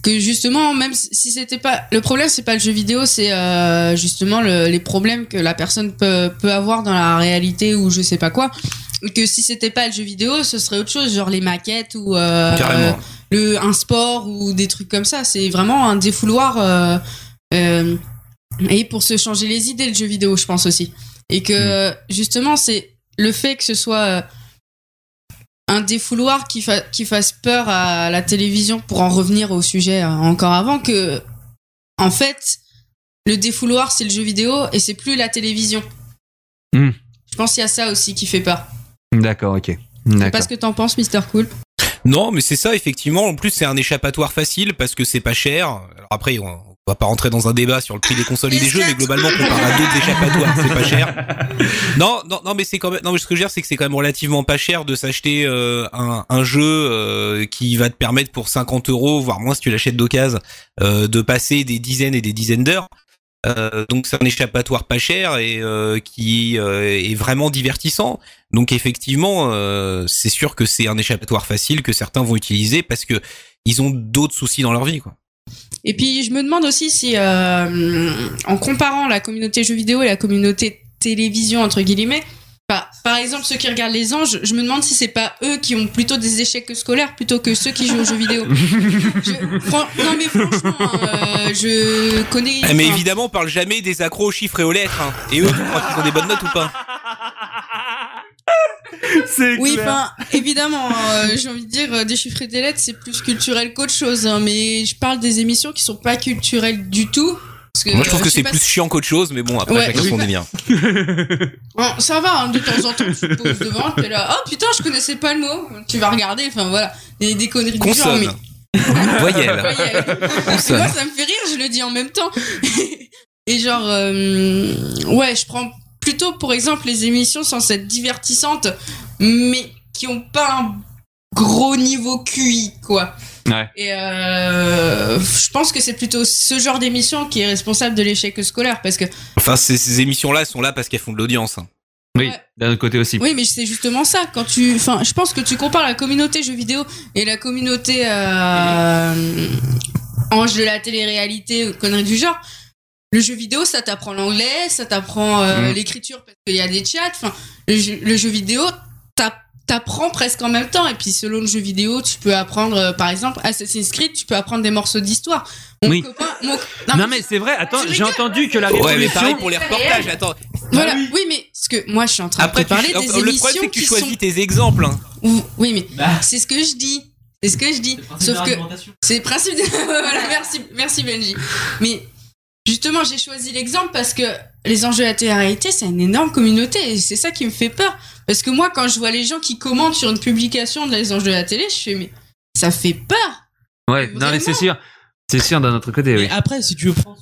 Que justement, même si c'était pas le problème, c'est pas le jeu vidéo, c'est euh, justement le- les problèmes que la personne peut, peut avoir dans la réalité ou je sais pas quoi. Que si c'était pas le jeu vidéo, ce serait autre chose, genre les maquettes ou euh, le un sport ou des trucs comme ça. C'est vraiment un défouloir euh, et pour se changer les idées le jeu vidéo, je pense aussi. Et que justement, c'est le fait que ce soit un défouloir qui, fa- qui fasse peur à la télévision pour en revenir au sujet euh, encore avant que en fait le défouloir c'est le jeu vidéo et c'est plus la télévision.
Hmm.
Je pense qu'il y a ça aussi qui fait peur.
D'accord, ok.
Je sais
D'accord.
pas ce que t'en penses, Mister Cool.
Non, mais c'est ça effectivement. En plus, c'est un échappatoire facile parce que c'est pas cher. Alors après, on, on va pas rentrer dans un débat sur le prix des consoles et des jeux, mais globalement, comparé à d'autres échappatoires, c'est pas cher. [LAUGHS] Non, non, non, mais c'est quand même. Non, mais ce que je veux dire, c'est que c'est quand même relativement pas cher de s'acheter euh, un, un jeu euh, qui va te permettre pour 50 euros, voire moins si tu l'achètes d'occasion, euh, de passer des dizaines et des dizaines d'heures. Euh, donc c'est un échappatoire pas cher et euh, qui euh, est vraiment divertissant. Donc effectivement, euh, c'est sûr que c'est un échappatoire facile que certains vont utiliser parce que ils ont d'autres soucis dans leur vie. Quoi.
Et puis je me demande aussi si, euh, en comparant la communauté jeux vidéo et la communauté télévision entre guillemets, par, par exemple ceux qui regardent les anges, je me demande si c'est pas eux qui ont plutôt des échecs scolaires plutôt que ceux qui jouent aux jeux vidéo. [LAUGHS] Je- fran- non mais franchement, euh, je connais.
Ah, mais
enfin,
évidemment, on parle jamais des accros aux chiffres et aux lettres. hein. Et eux, tu crois qu'ils ont des bonnes notes ou pas? [LAUGHS] [LAUGHS]
C'est
Oui, enfin, évidemment, euh, j'ai envie de dire, euh, déchiffrer des lettres, c'est plus culturel qu'autre chose, hein, mais je parle des émissions qui sont pas culturelles du tout. Parce que,
Moi, je trouve
euh,
que c'est
pas
plus chiant qu'autre chose, mais bon, après,
Ouais,
chacun son délire. [LAUGHS]
Bon, ça va, hein, de temps en temps, tu te poses devant, t'es là, oh putain, je connaissais pas le mot. Tu vas regarder, enfin voilà, des, des conneries du genre, mais [LAUGHS]
Voyelle.
voyelle. Moi, ça me fait rire, je le dis en même temps. Et genre, euh, ouais, je prends plutôt, pour exemple, les émissions censées être divertissantes, mais qui ont pas un gros niveau QI, quoi.
Ouais.
Et euh, je pense que c'est plutôt ce genre d'émission qui est responsable de l'échec scolaire, parce que
Enfin, ces, ces émissions-là sont là parce qu'elles font de l'audience. hein.
Oui,
Ouais.
d'un autre côté aussi.
Oui, mais c'est justement ça. Quand tu, enfin, je pense que tu compares la communauté jeux vidéo et la communauté euh, ange de la télé-réalité ou conneries du genre. Le jeu vidéo, ça t'apprend l'anglais, ça t'apprend euh,
Mm.
l'écriture parce qu'il y a des chats. Enfin, le jeu, le jeu vidéo, t'app- t'apprends presque en même temps. Et puis, selon le jeu vidéo, tu peux apprendre, euh, par exemple, Assassin's Creed, tu peux apprendre des morceaux d'histoire. Mon
Oui.
copain, mon-
Non, mais c'est vrai, attends, j'ai entendu que la
Ouais, mais
révolution...
pareil pour les reportages. Attends.
voilà. Oui, mais ce que moi, je suis en train
Après,
de te parler des
le problème,
émissions
c'est que tu
qui
choisis
sont
tes exemples. hein.
Ou- Oui, mais
Bah.
c'est ce que je dis. C'est ce que je dis. Sauf que c'est le principe. De... [LAUGHS] voilà, merci, merci Benji. Mais justement, j'ai choisi l'exemple parce que les enjeux de la télé-réalité, c'est une énorme communauté et c'est ça qui me fait peur. Parce que moi, quand je vois les gens qui commentent sur une publication de les enjeux de la télé, je fais mais ça fait peur.
Ouais, non mais c'est sûr. C'est sûr d'un autre côté, oui.
Mais après, si tu prends.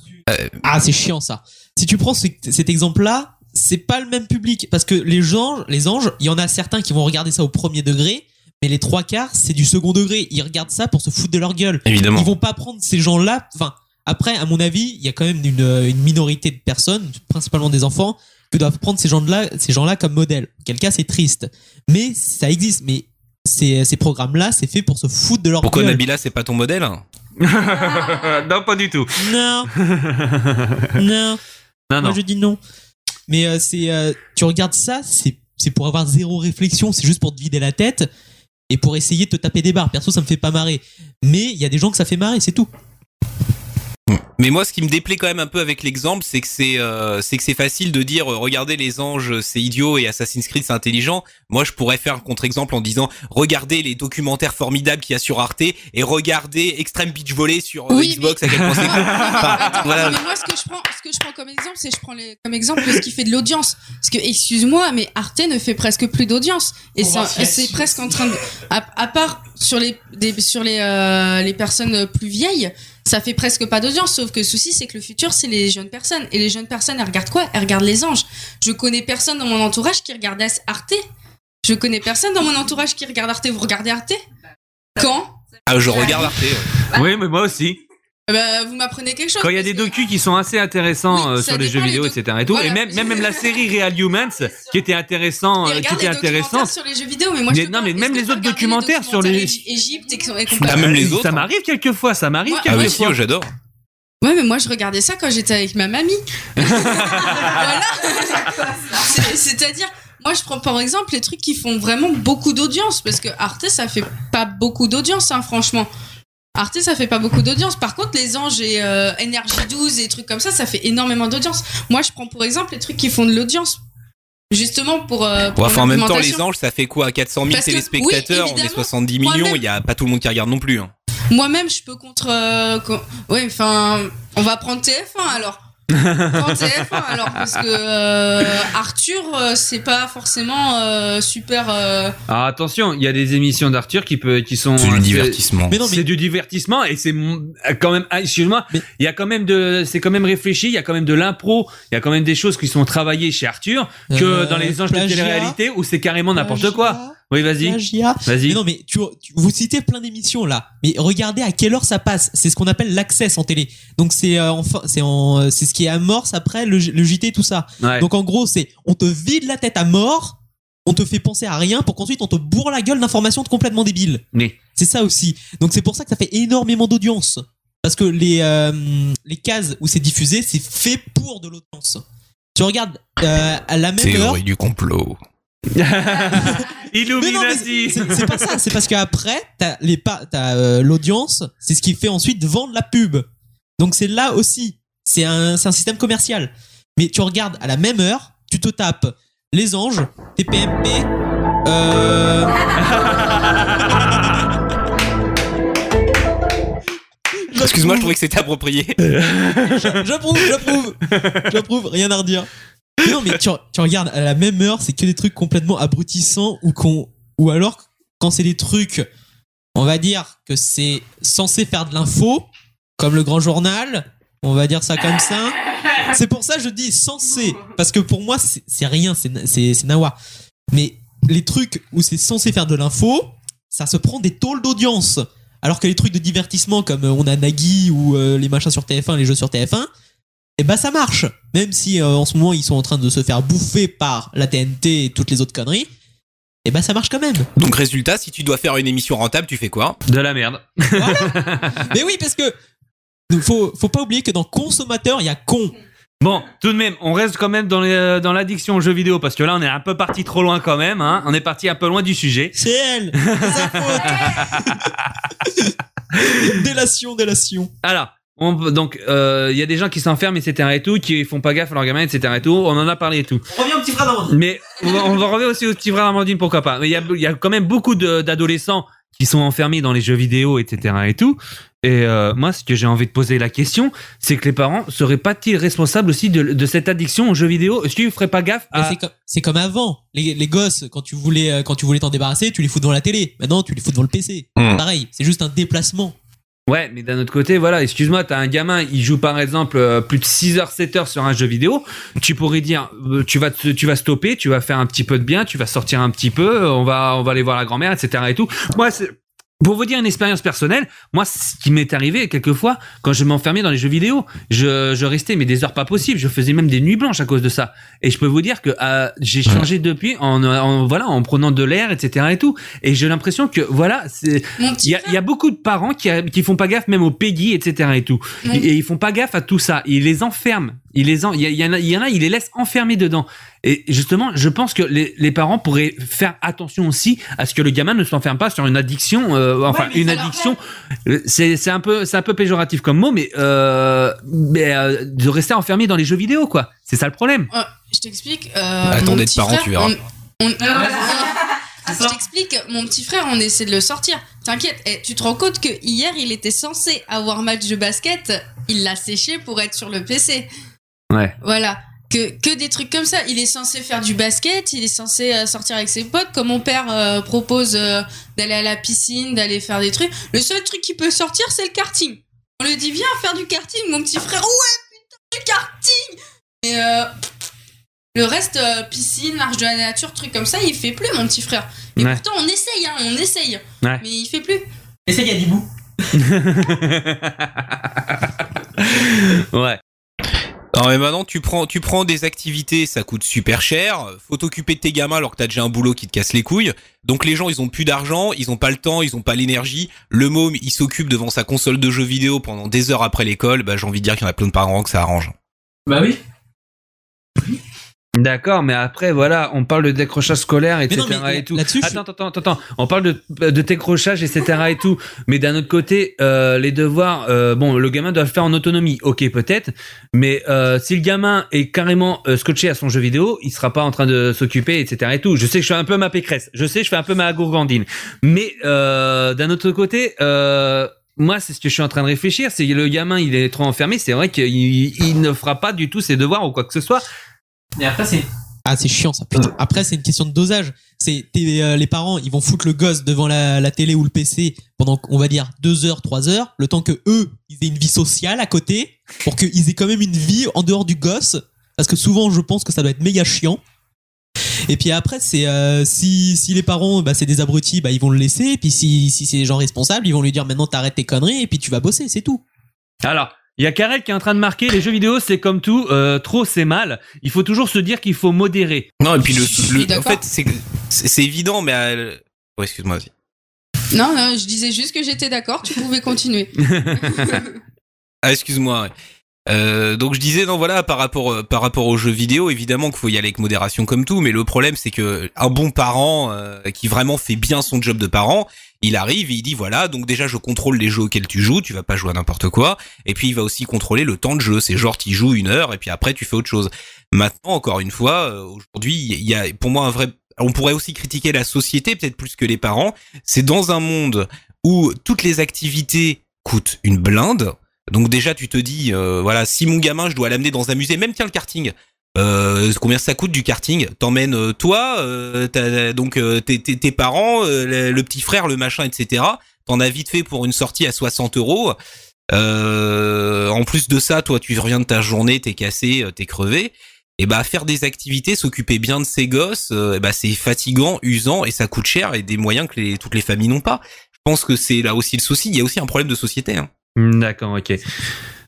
Ah, c'est chiant ça. Si tu prends ce- cet exemple-là, c'est pas le même public. Parce que les gens, les anges, il y en a certains qui vont regarder ça au premier degré, mais les trois quarts, c'est du second degré. Ils regardent ça pour se foutre de leur gueule.
Évidemment.
Ils vont pas prendre ces gens-là. Enfin, après, à mon avis, il y a quand même une, une minorité de personnes, principalement des enfants, que doivent prendre ces gens-là, ces gens-là comme modèle. Quel cas, c'est triste. Mais ça existe. Mais ces, ces programmes-là, c'est fait pour se foutre de leur
Pourquoi
gueule.
Nabila, c'est pas ton modèle? [LAUGHS]
Non, pas du tout.
Non, [LAUGHS] non.
Non, non.
Moi, je dis non. Mais euh, c'est, euh, tu regardes ça, c'est, c'est pour avoir zéro réflexion, c'est juste pour te vider la tête et pour essayer de te taper des barres. Perso, ça me fait pas marrer. Mais il y a des gens que ça fait marrer, c'est tout.
Mais moi, ce qui me déplaît quand même un peu avec l'exemple, c'est que c'est euh, c'est que c'est facile de dire euh, regardez les anges, c'est idiot et Assassin's Creed c'est intelligent. Moi, je pourrais faire un contre-exemple en disant regardez les documentaires formidables qu'il y a sur Arte et regardez Extreme Beach Volley sur euh,
Oui,
Xbox à quel point c'est [LAUGHS] cool. Enfin,
Attends,
voilà.
mais moi, ce que je prends, ce que je prends comme exemple, c'est je prends les, comme exemple ce qui fait de l'audience. Parce que, excuse-moi, mais Arte ne fait presque plus d'audience. Et c'est, presque en train de, à, à part sur les, des, sur les, euh, les personnes plus vieilles, ça fait presque pas d'audience. Sauf que le souci, c'est que le futur, c'est les jeunes personnes. Et les jeunes personnes, elles regardent quoi? Elles regardent les anges. Je connais personne dans mon entourage qui regarde Arte. Je connais personne dans mon entourage qui regarde Arte. Vous regardez Arte? Quand?
Ah, je regarde Arte. ouais.
Oui, mais moi aussi.
Eh ben, vous m'apprenez quelque chose.
Quand il y a des
que-
docus qui sont assez intéressants
Oui,
euh, sur les jeux vidéo, etc. Et, tout,
Voilà.
et même, même, même la série Real [LAUGHS] Humans, qui était intéressant, euh, qui était intéressante.
sur les jeux vidéo, mais moi
Mais
je
non, mais
parle,
même les autres documentaires sur les-
Égy- Égypte et, et
Ah,
compagnie
même les
Ça m'arrive quelquefois, ça m'arrive
Ah oui,
quelquefois.
si, j'adore.
Ouais, mais moi je regardais ça quand j'étais avec ma mamie. [LAUGHS] voilà. C'est- C'est-à-dire, moi je prends par exemple les trucs qui font vraiment beaucoup d'audience, parce que Arte ça fait pas beaucoup d'audience, hein, franchement. Arte ça fait pas beaucoup d'audience. Par contre, les anges et euh, Energy 12 et trucs comme ça, ça fait énormément d'audience. Moi je prends pour exemple les trucs qui font de l'audience. Justement pour. euh, pour
enfin, en même temps, les anges, ça fait quoi? 400 000
Parce que,
téléspectateurs,
oui,
on est
évidemment.
70
Moi-même-
millions, il y a pas tout le monde qui regarde non plus. hein.
Moi-même, je peux contre. euh, ouais, enfin, on va prendre TF1 alors. Prends TF1 alors parce que euh, Arthur, euh, c'est pas forcément euh, super. euh,
Alors attention, il y a des émissions d'Arthur qui peut, qui sont.
C'est du
c'est-
divertissement.
Mais non, mais
C'est du divertissement et c'est quand même. ah, Excuse-moi,
Mais-
il y a quand même de, c'est quand même réfléchi. Il y a quand même de l'impro. Il y a quand même des choses qui sont travaillées chez Arthur que
Euh,
dans les anges de télé-réalité où c'est carrément n'importe quoi. Oui, vas-y, vas-y.
Non, mais tu, tu- vous citez plein d'émissions là, mais regardez à quelle heure ça passe. C'est ce qu'on appelle l'access en télé. Donc c'est euh, enfin, c'est en, c'est ce qui amorce après le, le JT tout ça.
Ouais.
Donc en gros, c'est on te vide la tête à mort, on te fait penser à rien pour qu'ensuite on te bourre la gueule d'informations complètement débiles.
Mais
C'est ça aussi. Donc c'est pour ça que ça fait énormément d'audience. Parce que les, euh, les cases où c'est diffusé, c'est fait pour de l'audience. Tu regardes euh, à la même heure.
Théorie du complot. [LAUGHS]
Illuminati.
c'est pas ça. C'est parce qu'après, t'as euh, l'audience. C'est ce qui fait ensuite vendre la pub. Donc c'est là aussi. C'est un, c'est un système commercial. Mais tu regardes à la même heure, tu te tapes les anges, TPMP. Euh... [LAUGHS]
Excuse-moi, je trouvais que c'était approprié.
J'approuve, j'approuve, j'approuve, rien à redire. Non, mais tu, regardes à la même heure, c'est que des trucs complètement abrutissants ou qu'on, ou alors quand c'est des trucs, on va dire que c'est censé faire de l'info, comme le grand journal, on va dire ça comme ça. C'est pour ça que je dis censé, parce que pour moi c'est rien, c'est nawa. Mais les trucs où c'est censé faire de l'info, ça se prend des tôles d'audience. Alors que les trucs de divertissement comme euh, on a Nagui ou euh, les machins sur TF1, les jeux sur TF1, eh ben ça marche. Même si euh, en ce moment ils sont en train de se faire bouffer par la TNT et toutes les autres conneries, eh ben ça marche quand même.
Donc résultat, si tu dois faire une émission rentable, tu fais quoi
De la merde. [LAUGHS]
Mais oui, parce que faut, faut pas oublier que dans consommateur, il y a con.
Bon, tout de même, on reste quand même dans, les, euh, dans l'addiction aux jeux vidéo parce que là, on est un peu parti trop loin quand même. Hein. On est parti un peu loin du sujet.
C'est elle. C'est sa faute. délation, délation.
Alors, on, donc, euh, il y a des gens qui s'enferment, etc. et tout, qui font pas gaffe à leurs gamins, etc. et tout. On en a parlé et tout.
On revient au petit frère d'Amandine.
Mais on va, on va revenir aussi au petit frère Amandine, pourquoi pas. Mais il y a, il y a quand même beaucoup d'adolescents qui sont enfermés dans les jeux vidéo, etc. et tout. Et euh, moi, ce que j'ai envie de poser la question, c'est que les parents seraient pas-ils responsables aussi de, de cette addiction aux jeux vidéo? Est-ce qu'ils feraient pas gaffe à...
c'est comme, avant. Les, les gosses, quand tu voulais, euh, quand tu voulais t'en débarrasser, tu les fous devant la télé. Maintenant, tu les fous devant le PC.
Hmm.
Pareil, c'est juste un déplacement.
Ouais, mais d'un autre côté, voilà, excuse-moi, t'as un gamin, il joue par exemple euh, plus de 6 heures, 7 heures sur un jeu vidéo, tu pourrais dire, euh, tu vas te- tu vas stopper, tu vas faire un petit peu de bien, tu vas sortir un petit peu, euh, on va on va aller voir la grand-mère, etc. et tout. Moi, c'est pour vous dire une expérience personnelle, moi, ce qui m'est arrivé quelquefois, quand je m'enfermais dans les jeux vidéo, je, je restais mais des heures pas possibles, je faisais même des nuits blanches à cause de ça. Et je peux vous dire que euh, j'ai changé depuis en, en voilà en prenant de l'air, etc. et tout. Et j'ai l'impression que voilà, il y, a, il y a beaucoup de parents qui, a- qui font pas gaffe même au Peggy, etc. et tout. Et, et ils font pas gaffe à tout ça. Ils les enferment. Ils les en, il y, en a, il y en a, ils les laissent enfermer dedans. Et justement, je pense que les, les parents pourraient faire attention aussi à ce que le gamin ne s'enferme pas sur une addiction, euh, enfin
Ouais,
une addiction. euh, C'est un peu c'est un peu péjoratif comme mot, mais euh, mais euh, de rester enfermé dans les jeux vidéo quoi. C'est ça le problème.
Euh, je t'explique. Euh,
Attends
mon
d'être
petit
parent,
frère,
tu verras.
on- on- [LAUGHS] je t'explique, mon petit frère, on essaie de le sortir. T'inquiète, eh, tu te rends compte que hier, il était censé avoir match de basket, il l'a séché pour être sur le PC.
Ouais.
Voilà. Que, que des trucs comme ça. Il est censé faire du basket, il est censé euh, sortir avec ses potes. Comme mon père euh, propose euh, d'aller à la piscine, d'aller faire des trucs. Le seul truc qui peut sortir, c'est le karting. On lui dit, viens faire du karting, mon petit frère. Ouais, putain, du karting Mais euh, le reste, euh, piscine, marche de la nature, trucs comme ça, il fait plus, mon petit frère. Et
Ouais.
pourtant, on essaye, hein, on essaye.
Ouais.
Mais il fait plus.
Essaye à Dibou. [LAUGHS]
ouais.
Non mais maintenant tu prends tu prends des activités, ça coûte super cher. Faut t'occuper de tes gamins alors que t'as déjà un boulot qui te casse les couilles. Donc les gens ils ont plus d'argent, ils ont pas le temps, ils ont pas l'énergie. Le môme il s'occupe devant sa console de jeux vidéo pendant des heures après l'école. Bah j'ai envie de dire qu'il y en a plein de parents que ça arrange.
Bah oui.
D'accord, mais après, voilà, on parle de décrochage scolaire, etc.
non, mais
et tout.
je
Attends, attends, attends. On parle de, de décrochage, etc. et tout. Mais d'un autre côté, euh, les devoirs, euh, bon, le gamin doit le faire en autonomie. Ok, peut-être. Mais euh, si le gamin est carrément euh, scotché à son jeu vidéo, il sera pas en train de s'occuper, etc. et tout. Je sais que je fais un peu ma pécresse. Je sais, je fais un peu ma gourgandine. Mais euh, d'un autre côté, euh, moi, c'est ce que je suis en train de réfléchir. C'est que le gamin, il est trop enfermé. C'est vrai qu'il il ne fera pas du tout ses devoirs ou quoi que ce soit.
Et après, c'est. Ah, c'est chiant ça, putain. Après, c'est une question de dosage. C'est euh, les parents, ils vont foutre le gosse devant la, la télé ou le PC pendant, on va dire, deux heures, trois heures, le temps que eux, ils aient une vie sociale à côté, pour qu'ils aient quand même une vie en dehors du gosse. Parce que souvent, je pense que ça doit être méga chiant. Et puis après, c'est euh, si, si les parents, bah, c'est des abrutis, bah, ils vont le laisser. Et puis si, si c'est des gens responsables, ils vont lui dire maintenant t'arrêtes tes conneries et puis tu vas bosser, c'est tout.
Alors, il y a Karel qui est en train de marquer les jeux vidéo, c'est comme tout, euh, trop c'est mal. Il faut toujours se dire qu'il faut modérer.
Non et puis le, en fait c'est évident mais euh, ouais, excuse-moi vas-y.
Non, non, je disais juste que j'étais d'accord, tu pouvais continuer. [LAUGHS] [LAUGHS]
Ah, excuse-moi. ouais. Euh, donc je disais non voilà par rapport par rapport aux jeux vidéo évidemment qu'il faut y aller avec modération comme tout mais le problème c'est que un bon parent euh, qui vraiment fait bien son job de parent il arrive il dit voilà donc déjà je contrôle les jeux auxquels tu joues tu vas pas jouer à n'importe quoi. Et puis il va aussi contrôler le temps de jeu. C'est genre tu joues une heure et puis après tu fais autre chose. Maintenant encore une fois euh, aujourd'hui il y a pour moi un vrai on pourrait aussi critiquer la société peut-être plus que les parents. C'est dans un monde où toutes les activités coûtent une blinde. Donc déjà tu te dis euh, voilà si mon gamin je dois l'amener dans un musée même tiens le karting euh, combien ça coûte du karting? T'emmènes euh, toi, euh, donc tes, parents, le, petit frère, le machin, etc. T'en as vite fait pour une sortie à 60 euros. En plus de ça, toi tu reviens de ta journée, t'es cassé, t'es crevé. et bah faire des activités, s'occuper bien de ses gosses, bah c'est fatigant, usant et ça coûte cher et des moyens que toutes les familles n'ont pas. Je pense que c'est là aussi le souci. Il y a aussi un problème de société. Hein.
Hmm, D'accord, ok.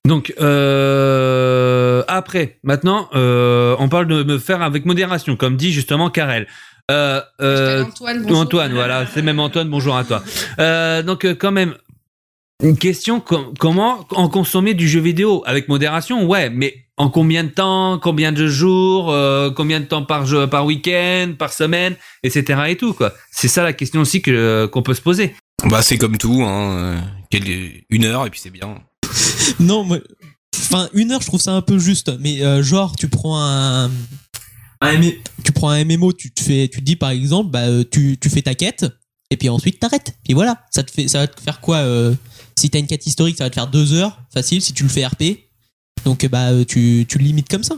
Donc euh, après, maintenant, euh, on parle de me faire avec modération, comme dit justement Karel. Euh, euh,
Antoine, bonjour.
Antoine, voilà, c'est même Antoine. Bonjour à toi. Euh, donc euh, quand même, une question com- comment en consommer du jeu vidéo? Avec modération Ouais, mais en combien de temps Combien de jours euh, Combien de temps par jeu, par week-end, par semaine, etc. Et tout quoi. C'est ça la question aussi que qu'on peut se poser.
Bah c'est comme tout, hein. une heure et puis c'est bien.
Non, moi, enfin, une heure, je trouve ça un peu juste. Mais euh, genre, tu prends un, un M- tu prends un MMO, tu te fais, tu te dis par exemple, bah, euh, tu, tu fais ta quête, et puis ensuite t'arrêtes. Puis voilà, ça te fait, ça va te faire quoi euh, Si t'as une quête historique, ça va te faire deux heures, facile. Si tu le fais RP, donc bah, tu, tu le limites comme ça.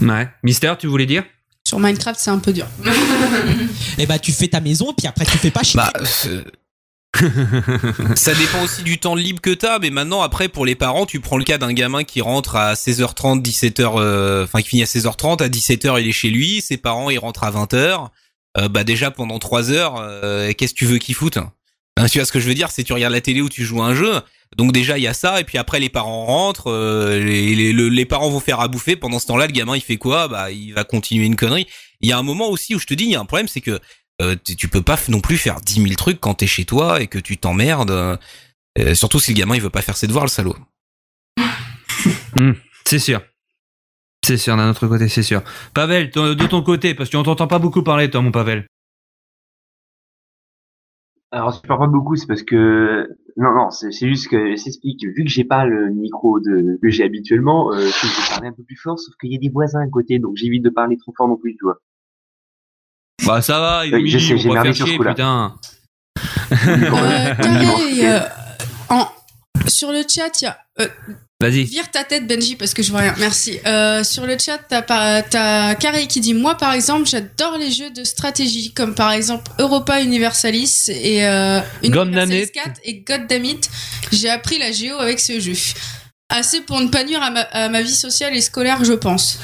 Ouais. Mister, tu voulais dire?
Sur Minecraft, c'est un peu dur. [LAUGHS]
Et bah, tu fais ta maison, puis après tu fais pas chier.
Bah, [LAUGHS] ça dépend aussi du temps libre que t'as, mais maintenant après pour les parents, tu prends le cas d'un gamin qui rentre à 16h30, 17h, euh, enfin qui finit à 16h30, à 17h il est chez lui, ses parents ils rentrent à 20h, euh, bah déjà pendant 3 heures, euh, qu'est-ce que tu veux qu'ils foutent? Hein, Tu vois ce que je veux dire, c'est tu regardes la télé ou tu joues à un jeu, donc déjà il y a ça, et puis après les parents rentrent, euh, les, les, le- les parents vont faire à bouffer, pendant ce temps-là le gamin il fait quoi? Bah il va continuer une connerie. Il y a un moment aussi où je te dis, il y a un problème, c'est que euh, tu peux pas non plus faire 10 000 trucs quand t'es chez toi et que tu t'emmerdes. euh, euh, surtout si le gamin il veut pas faire ses devoirs, le salaud. [LAUGHS]
C'est sûr. C'est sûr, d'un autre côté, c'est sûr. Pavel, ton- de ton côté, parce qu'on t'entend pas beaucoup parler, toi, mon Pavel.
Alors, je parle pas beaucoup, c'est parce que non, non, c'est c'est juste que s'explique. Vu que j'ai pas le micro de que j'ai habituellement, euh, je vais parler un peu plus fort, sauf qu'il y a des voisins à côté, donc j'évite de parler trop fort non plus, tu vois.
Bah, ça va, il est
sais, j'ai
on va
merdé
faire chier,
coup-là.
putain.
Euh, [LAUGHS] Carré, euh, en, sur le chat, il y a. euh,
Vas-y.
Vire ta tête, Benji, parce que je vois rien. Merci. Euh, sur le chat, t'as Carré qui dit Moi, par exemple, j'adore les jeux de stratégie, comme par exemple Europa Universalis et euh, Universalis
Goddammit.
4 et Goddammit. J'ai appris la géo avec ce jeu. Assez pour ne pas nuire à ma, à ma vie sociale et scolaire, je pense.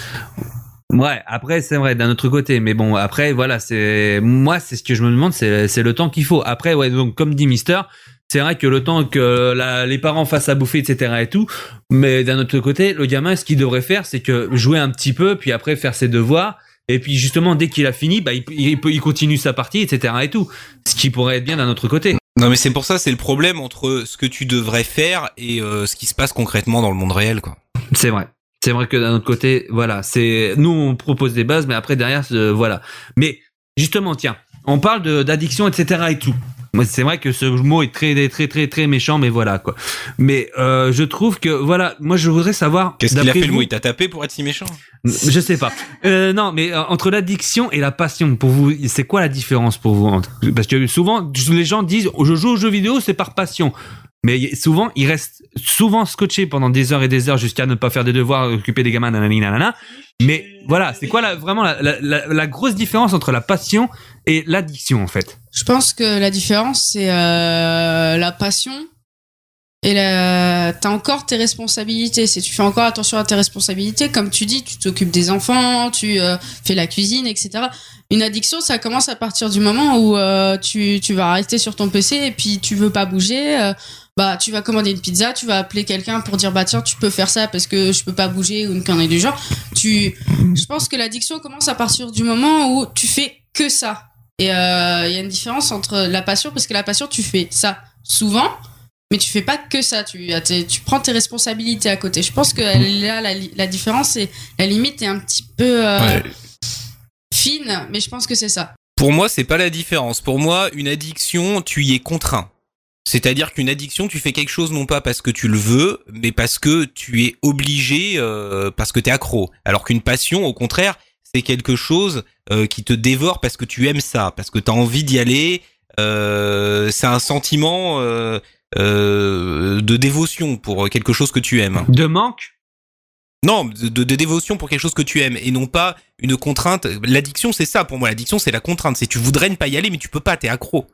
Ouais, après, c'est vrai, d'un autre côté. Mais bon, après, voilà, c'est, moi, c'est ce que je me demande, c'est, c'est le temps qu'il faut. Après, ouais, donc, comme dit Mister, c'est vrai que le temps que la- les parents fassent à bouffer, etc. et tout. Mais d'un autre côté, le gamin, ce qu'il devrait faire, c'est que jouer un petit peu, puis après faire ses devoirs. Et puis, justement, dès qu'il a fini, bah, il, il, peut- il continue sa partie, etc. et tout. Ce qui pourrait être bien d'un autre côté.
Non mais c'est pour ça, c'est le problème entre ce que tu devrais faire et euh, ce qui se passe concrètement dans le monde réel, quoi.
C'est vrai. C'est vrai que d'un autre côté, voilà, c'est nous on propose des bases, mais après derrière, euh, voilà. Mais justement, tiens, on parle d'addiction, etc. et tout. C'est vrai que ce mot est très, très, très, très méchant, mais voilà quoi. Mais euh, je trouve que voilà, moi je voudrais savoir.
Qu'est-ce qu'il a fait le
vous-
mot Il t'a tapé pour être si méchant?
Je sais pas. Euh, non, mais euh, entre l'addiction et la passion, pour vous, c'est quoi la différence pour vous Parce que souvent, les gens disent, je joue aux jeux vidéo, c'est par passion. Mais souvent, ils restent souvent scotchés pendant des heures et des heures jusqu'à ne pas faire des devoirs, occuper des gamins, nanani, nanana. Mais voilà, c'est quoi la, vraiment la grosse différence entre la passion et l'addiction en fait?
Je pense que la différence, c'est euh, la passion et la... t'as encore tes responsabilités. Si tu fais encore attention à tes responsabilités, comme tu dis, tu t'occupes des enfants, tu euh, fais la cuisine, etc. Une addiction, ça commence à partir du moment où euh, tu, tu vas rester sur ton PC et puis tu veux pas bouger. Bah, tu vas commander une pizza, tu vas appeler quelqu'un pour dire bah tiens, tu peux faire ça parce que je peux pas bouger ou une connerie du genre. Tu, je pense que l'addiction commence à partir du moment où tu fais que ça. Et euh, il y a une différence entre la passion, parce que la passion, tu fais ça souvent, mais tu fais pas que ça. Tu, tu prends tes responsabilités à côté. Je pense que là, la, différence, et la limite est un petit peu euh,
Ouais.
fine, mais je pense que c'est ça.
Pour moi, c'est pas la différence. Pour moi, une addiction, tu y es contraint. C'est-à-dire qu'une addiction, tu fais quelque chose non pas parce que tu le veux, mais parce que tu es obligé, euh, parce que t'es accro. Alors qu'une passion, au contraire, c'est quelque chose euh, qui te dévore parce que tu aimes ça, parce que t'as envie d'y aller. Euh, c'est un sentiment euh, euh, de dévotion pour quelque chose que tu aimes.
De manque?
Non, de, de- de dévotion pour quelque chose que tu aimes et non pas une contrainte. L'addiction, c'est ça pour moi. L'addiction, c'est la contrainte. C'est tu voudrais ne pas y aller, mais tu peux pas. T'es accro.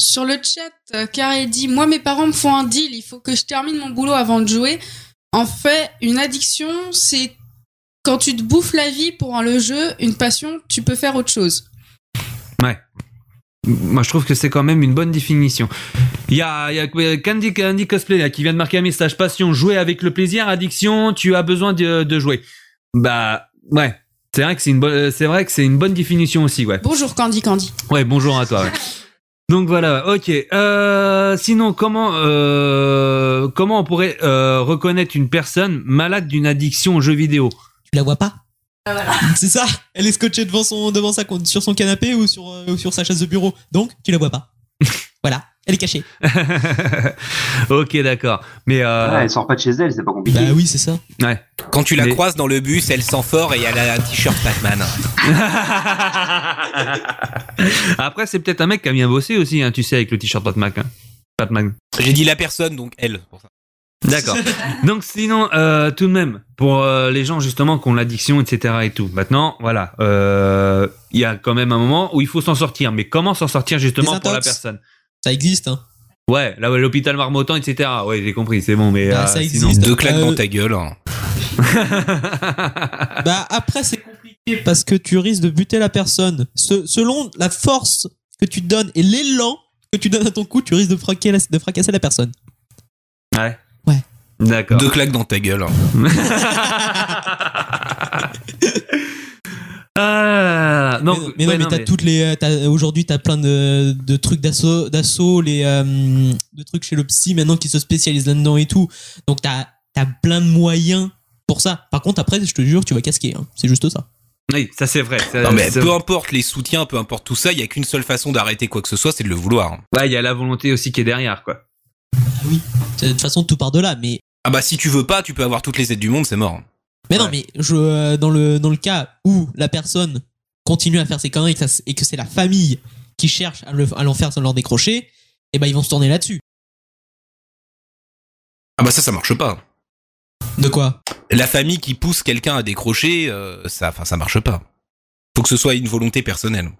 Sur le chat, euh, Carré dit Moi, mes parents me font un deal, il faut que je termine mon boulot avant de jouer. En fait, une addiction, c'est quand tu te bouffes la vie pour le jeu, une passion, tu peux faire autre chose.
Moi, je trouve que c'est quand même une bonne définition. Il y a, il y a Candy, Candy Cosplay là, qui vient de marquer un message passion, jouer avec le plaisir, addiction, tu as besoin de, de jouer. Bah, ouais. C'est vrai que c'est une bonne, c'est vrai que c'est une bonne définition aussi, ouais.
Bonjour Candy Candy.
Ouais, bonjour à toi. ouais. [LAUGHS] Donc voilà, ok. Euh, sinon, comment euh, comment on pourrait euh, reconnaître une personne malade d'une addiction aux jeux vidéo?
Tu la vois pas? [LAUGHS] C'est ça? Elle est scotchée devant son devant sa sur son canapé ou sur euh, ou sur sa chaise de bureau. Donc tu la vois pas. [LAUGHS] voilà. Elle est cachée. [LAUGHS]
Ok, d'accord. Mais euh,
Ouais, elle sort pas de chez elle, c'est pas compliqué.
Bah oui, c'est ça.
ouais.
Quand tu la
Mais-
croises dans le bus, elle sent fort et elle a un t-shirt Batman. [LAUGHS]
Après, c'est peut-être un mec qui a bien bossé aussi, hein, tu sais, avec le t-shirt Batman. Hein. Batman.
J'ai dit la personne, donc elle. pour ça.
D'accord. [LAUGHS] Donc sinon, euh, tout de même, pour euh, les gens justement qui ont l'addiction, etc. et tout. Maintenant, voilà, euh, il y a quand même un moment où il faut s'en sortir. Mais comment s'en sortir justement pour la personne?
Ça existe. Hein.
Ouais, là, l'hôpital Marmottan, etc. Ouais, j'ai compris, c'est bon, mais
Bah,
euh,
ça
sinon.
existe.
Deux claques
Euh,
dans ta gueule. hein. [LAUGHS]
Bah après c'est compliqué parce que tu risques de buter la personne. Se- selon la force que tu donnes et l'élan que tu donnes à ton coup, tu risques de, fraquer la- de fracasser la personne.
ouais.
Ouais.
D'accord.
Deux claques dans ta gueule. hein. [LAUGHS]
Ah, non,
mais, non, mais, non, t'as
mais-
toutes les. euh, t'as- Aujourd'hui, t'as plein de, de trucs d'assaut, d'assaut, les euh, de trucs chez le psy maintenant qui se spécialisent là-dedans et tout. Donc t'as as plein de moyens pour ça. Par contre, après, je te jure, tu vas casquer. hein. C'est juste ça.
Oui, ça c'est vrai. ça-
Non mais peu importe les soutiens, peu importe tout ça, il y a qu'une seule façon d'arrêter quoi que ce soit, c'est de le vouloir. hein.
Ouais, il y a la volonté aussi qui est derrière, quoi.
De toute façon, tout part de là. Mais
Ah bah si tu veux pas, tu peux avoir toutes les aides du monde, c'est mort.
Mais non, mais je, euh, dans, le, dans le cas où la personne continue à faire ses conneries et que, ça- et que c'est la famille qui cherche à, le- à l'en faire sans leur décrocher, eh ben ils vont se tourner là-dessus.
Ah bah ça, ça marche pas.
De quoi?
La famille qui pousse quelqu'un à décrocher, euh, ça, enfin ça marche pas. Faut que ce soit une volonté personnelle.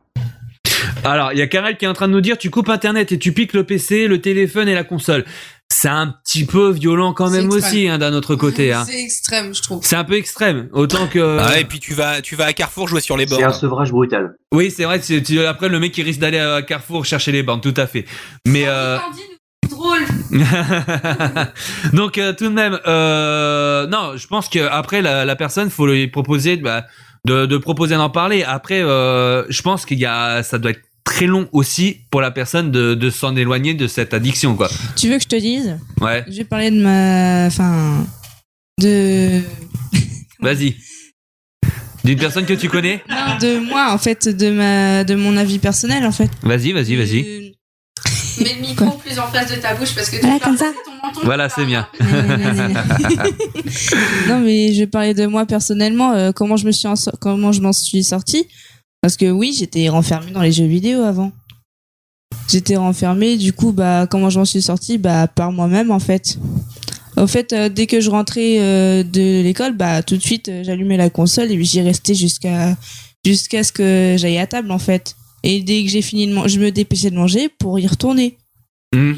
Alors, il y a Karel qui est en train de nous dire tu coupes internet et tu piques le PC, le téléphone et la console. C'est un petit peu violent quand même aussi hein, d'un autre côté. Hein.
C'est extrême, je trouve.
C'est un peu extrême, autant que.
Ah, et puis tu vas, tu vas à Carrefour jouer sur les
C'est un
bornes.
sevrage brutal.
Oui, c'est vrai. c'est- tu- après, le mec il risque d'aller à Carrefour chercher les bornes, tout à fait. Mais euh...
drôle. [LAUGHS]
donc euh, tout de même, euh... non, je pense que après la, la personne, faut lui proposer bah, de, de proposer d'en parler. Après, euh, je pense qu'il y a, ça doit être très long aussi pour la personne de, de s'en éloigner de cette addiction, quoi.
Tu veux que je te dise?
Ouais,
Je vais parler de ma. Enfin. De. [LAUGHS]
vas-y. D'une personne que tu connais?
Non, de moi, en fait, de, ma... de mon avis personnel, en fait.
Vas-y, vas-y, vas-y.
Mets le micro plus en face de ta bouche parce que tu
Voilà,
peux
comme ça.
passer ton menton.
Voilà, c'est bien. [LAUGHS]
non mais je vais parler de moi personnellement euh, comment je me suis en so- comment je m'en suis sortie parce que oui j'étais renfermée dans les jeux vidéo avant j'étais renfermée du coup bah comment je m'en suis sortie? Bah par moi-même en fait au fait euh, dès que je rentrais euh, de l'école bah tout de suite euh, j'allumais la console et j'y restais jusqu'à jusqu'à ce que j'aille à table en fait et dès que j'ai fini de manger je me dépêchais de manger pour y retourner
Hmm.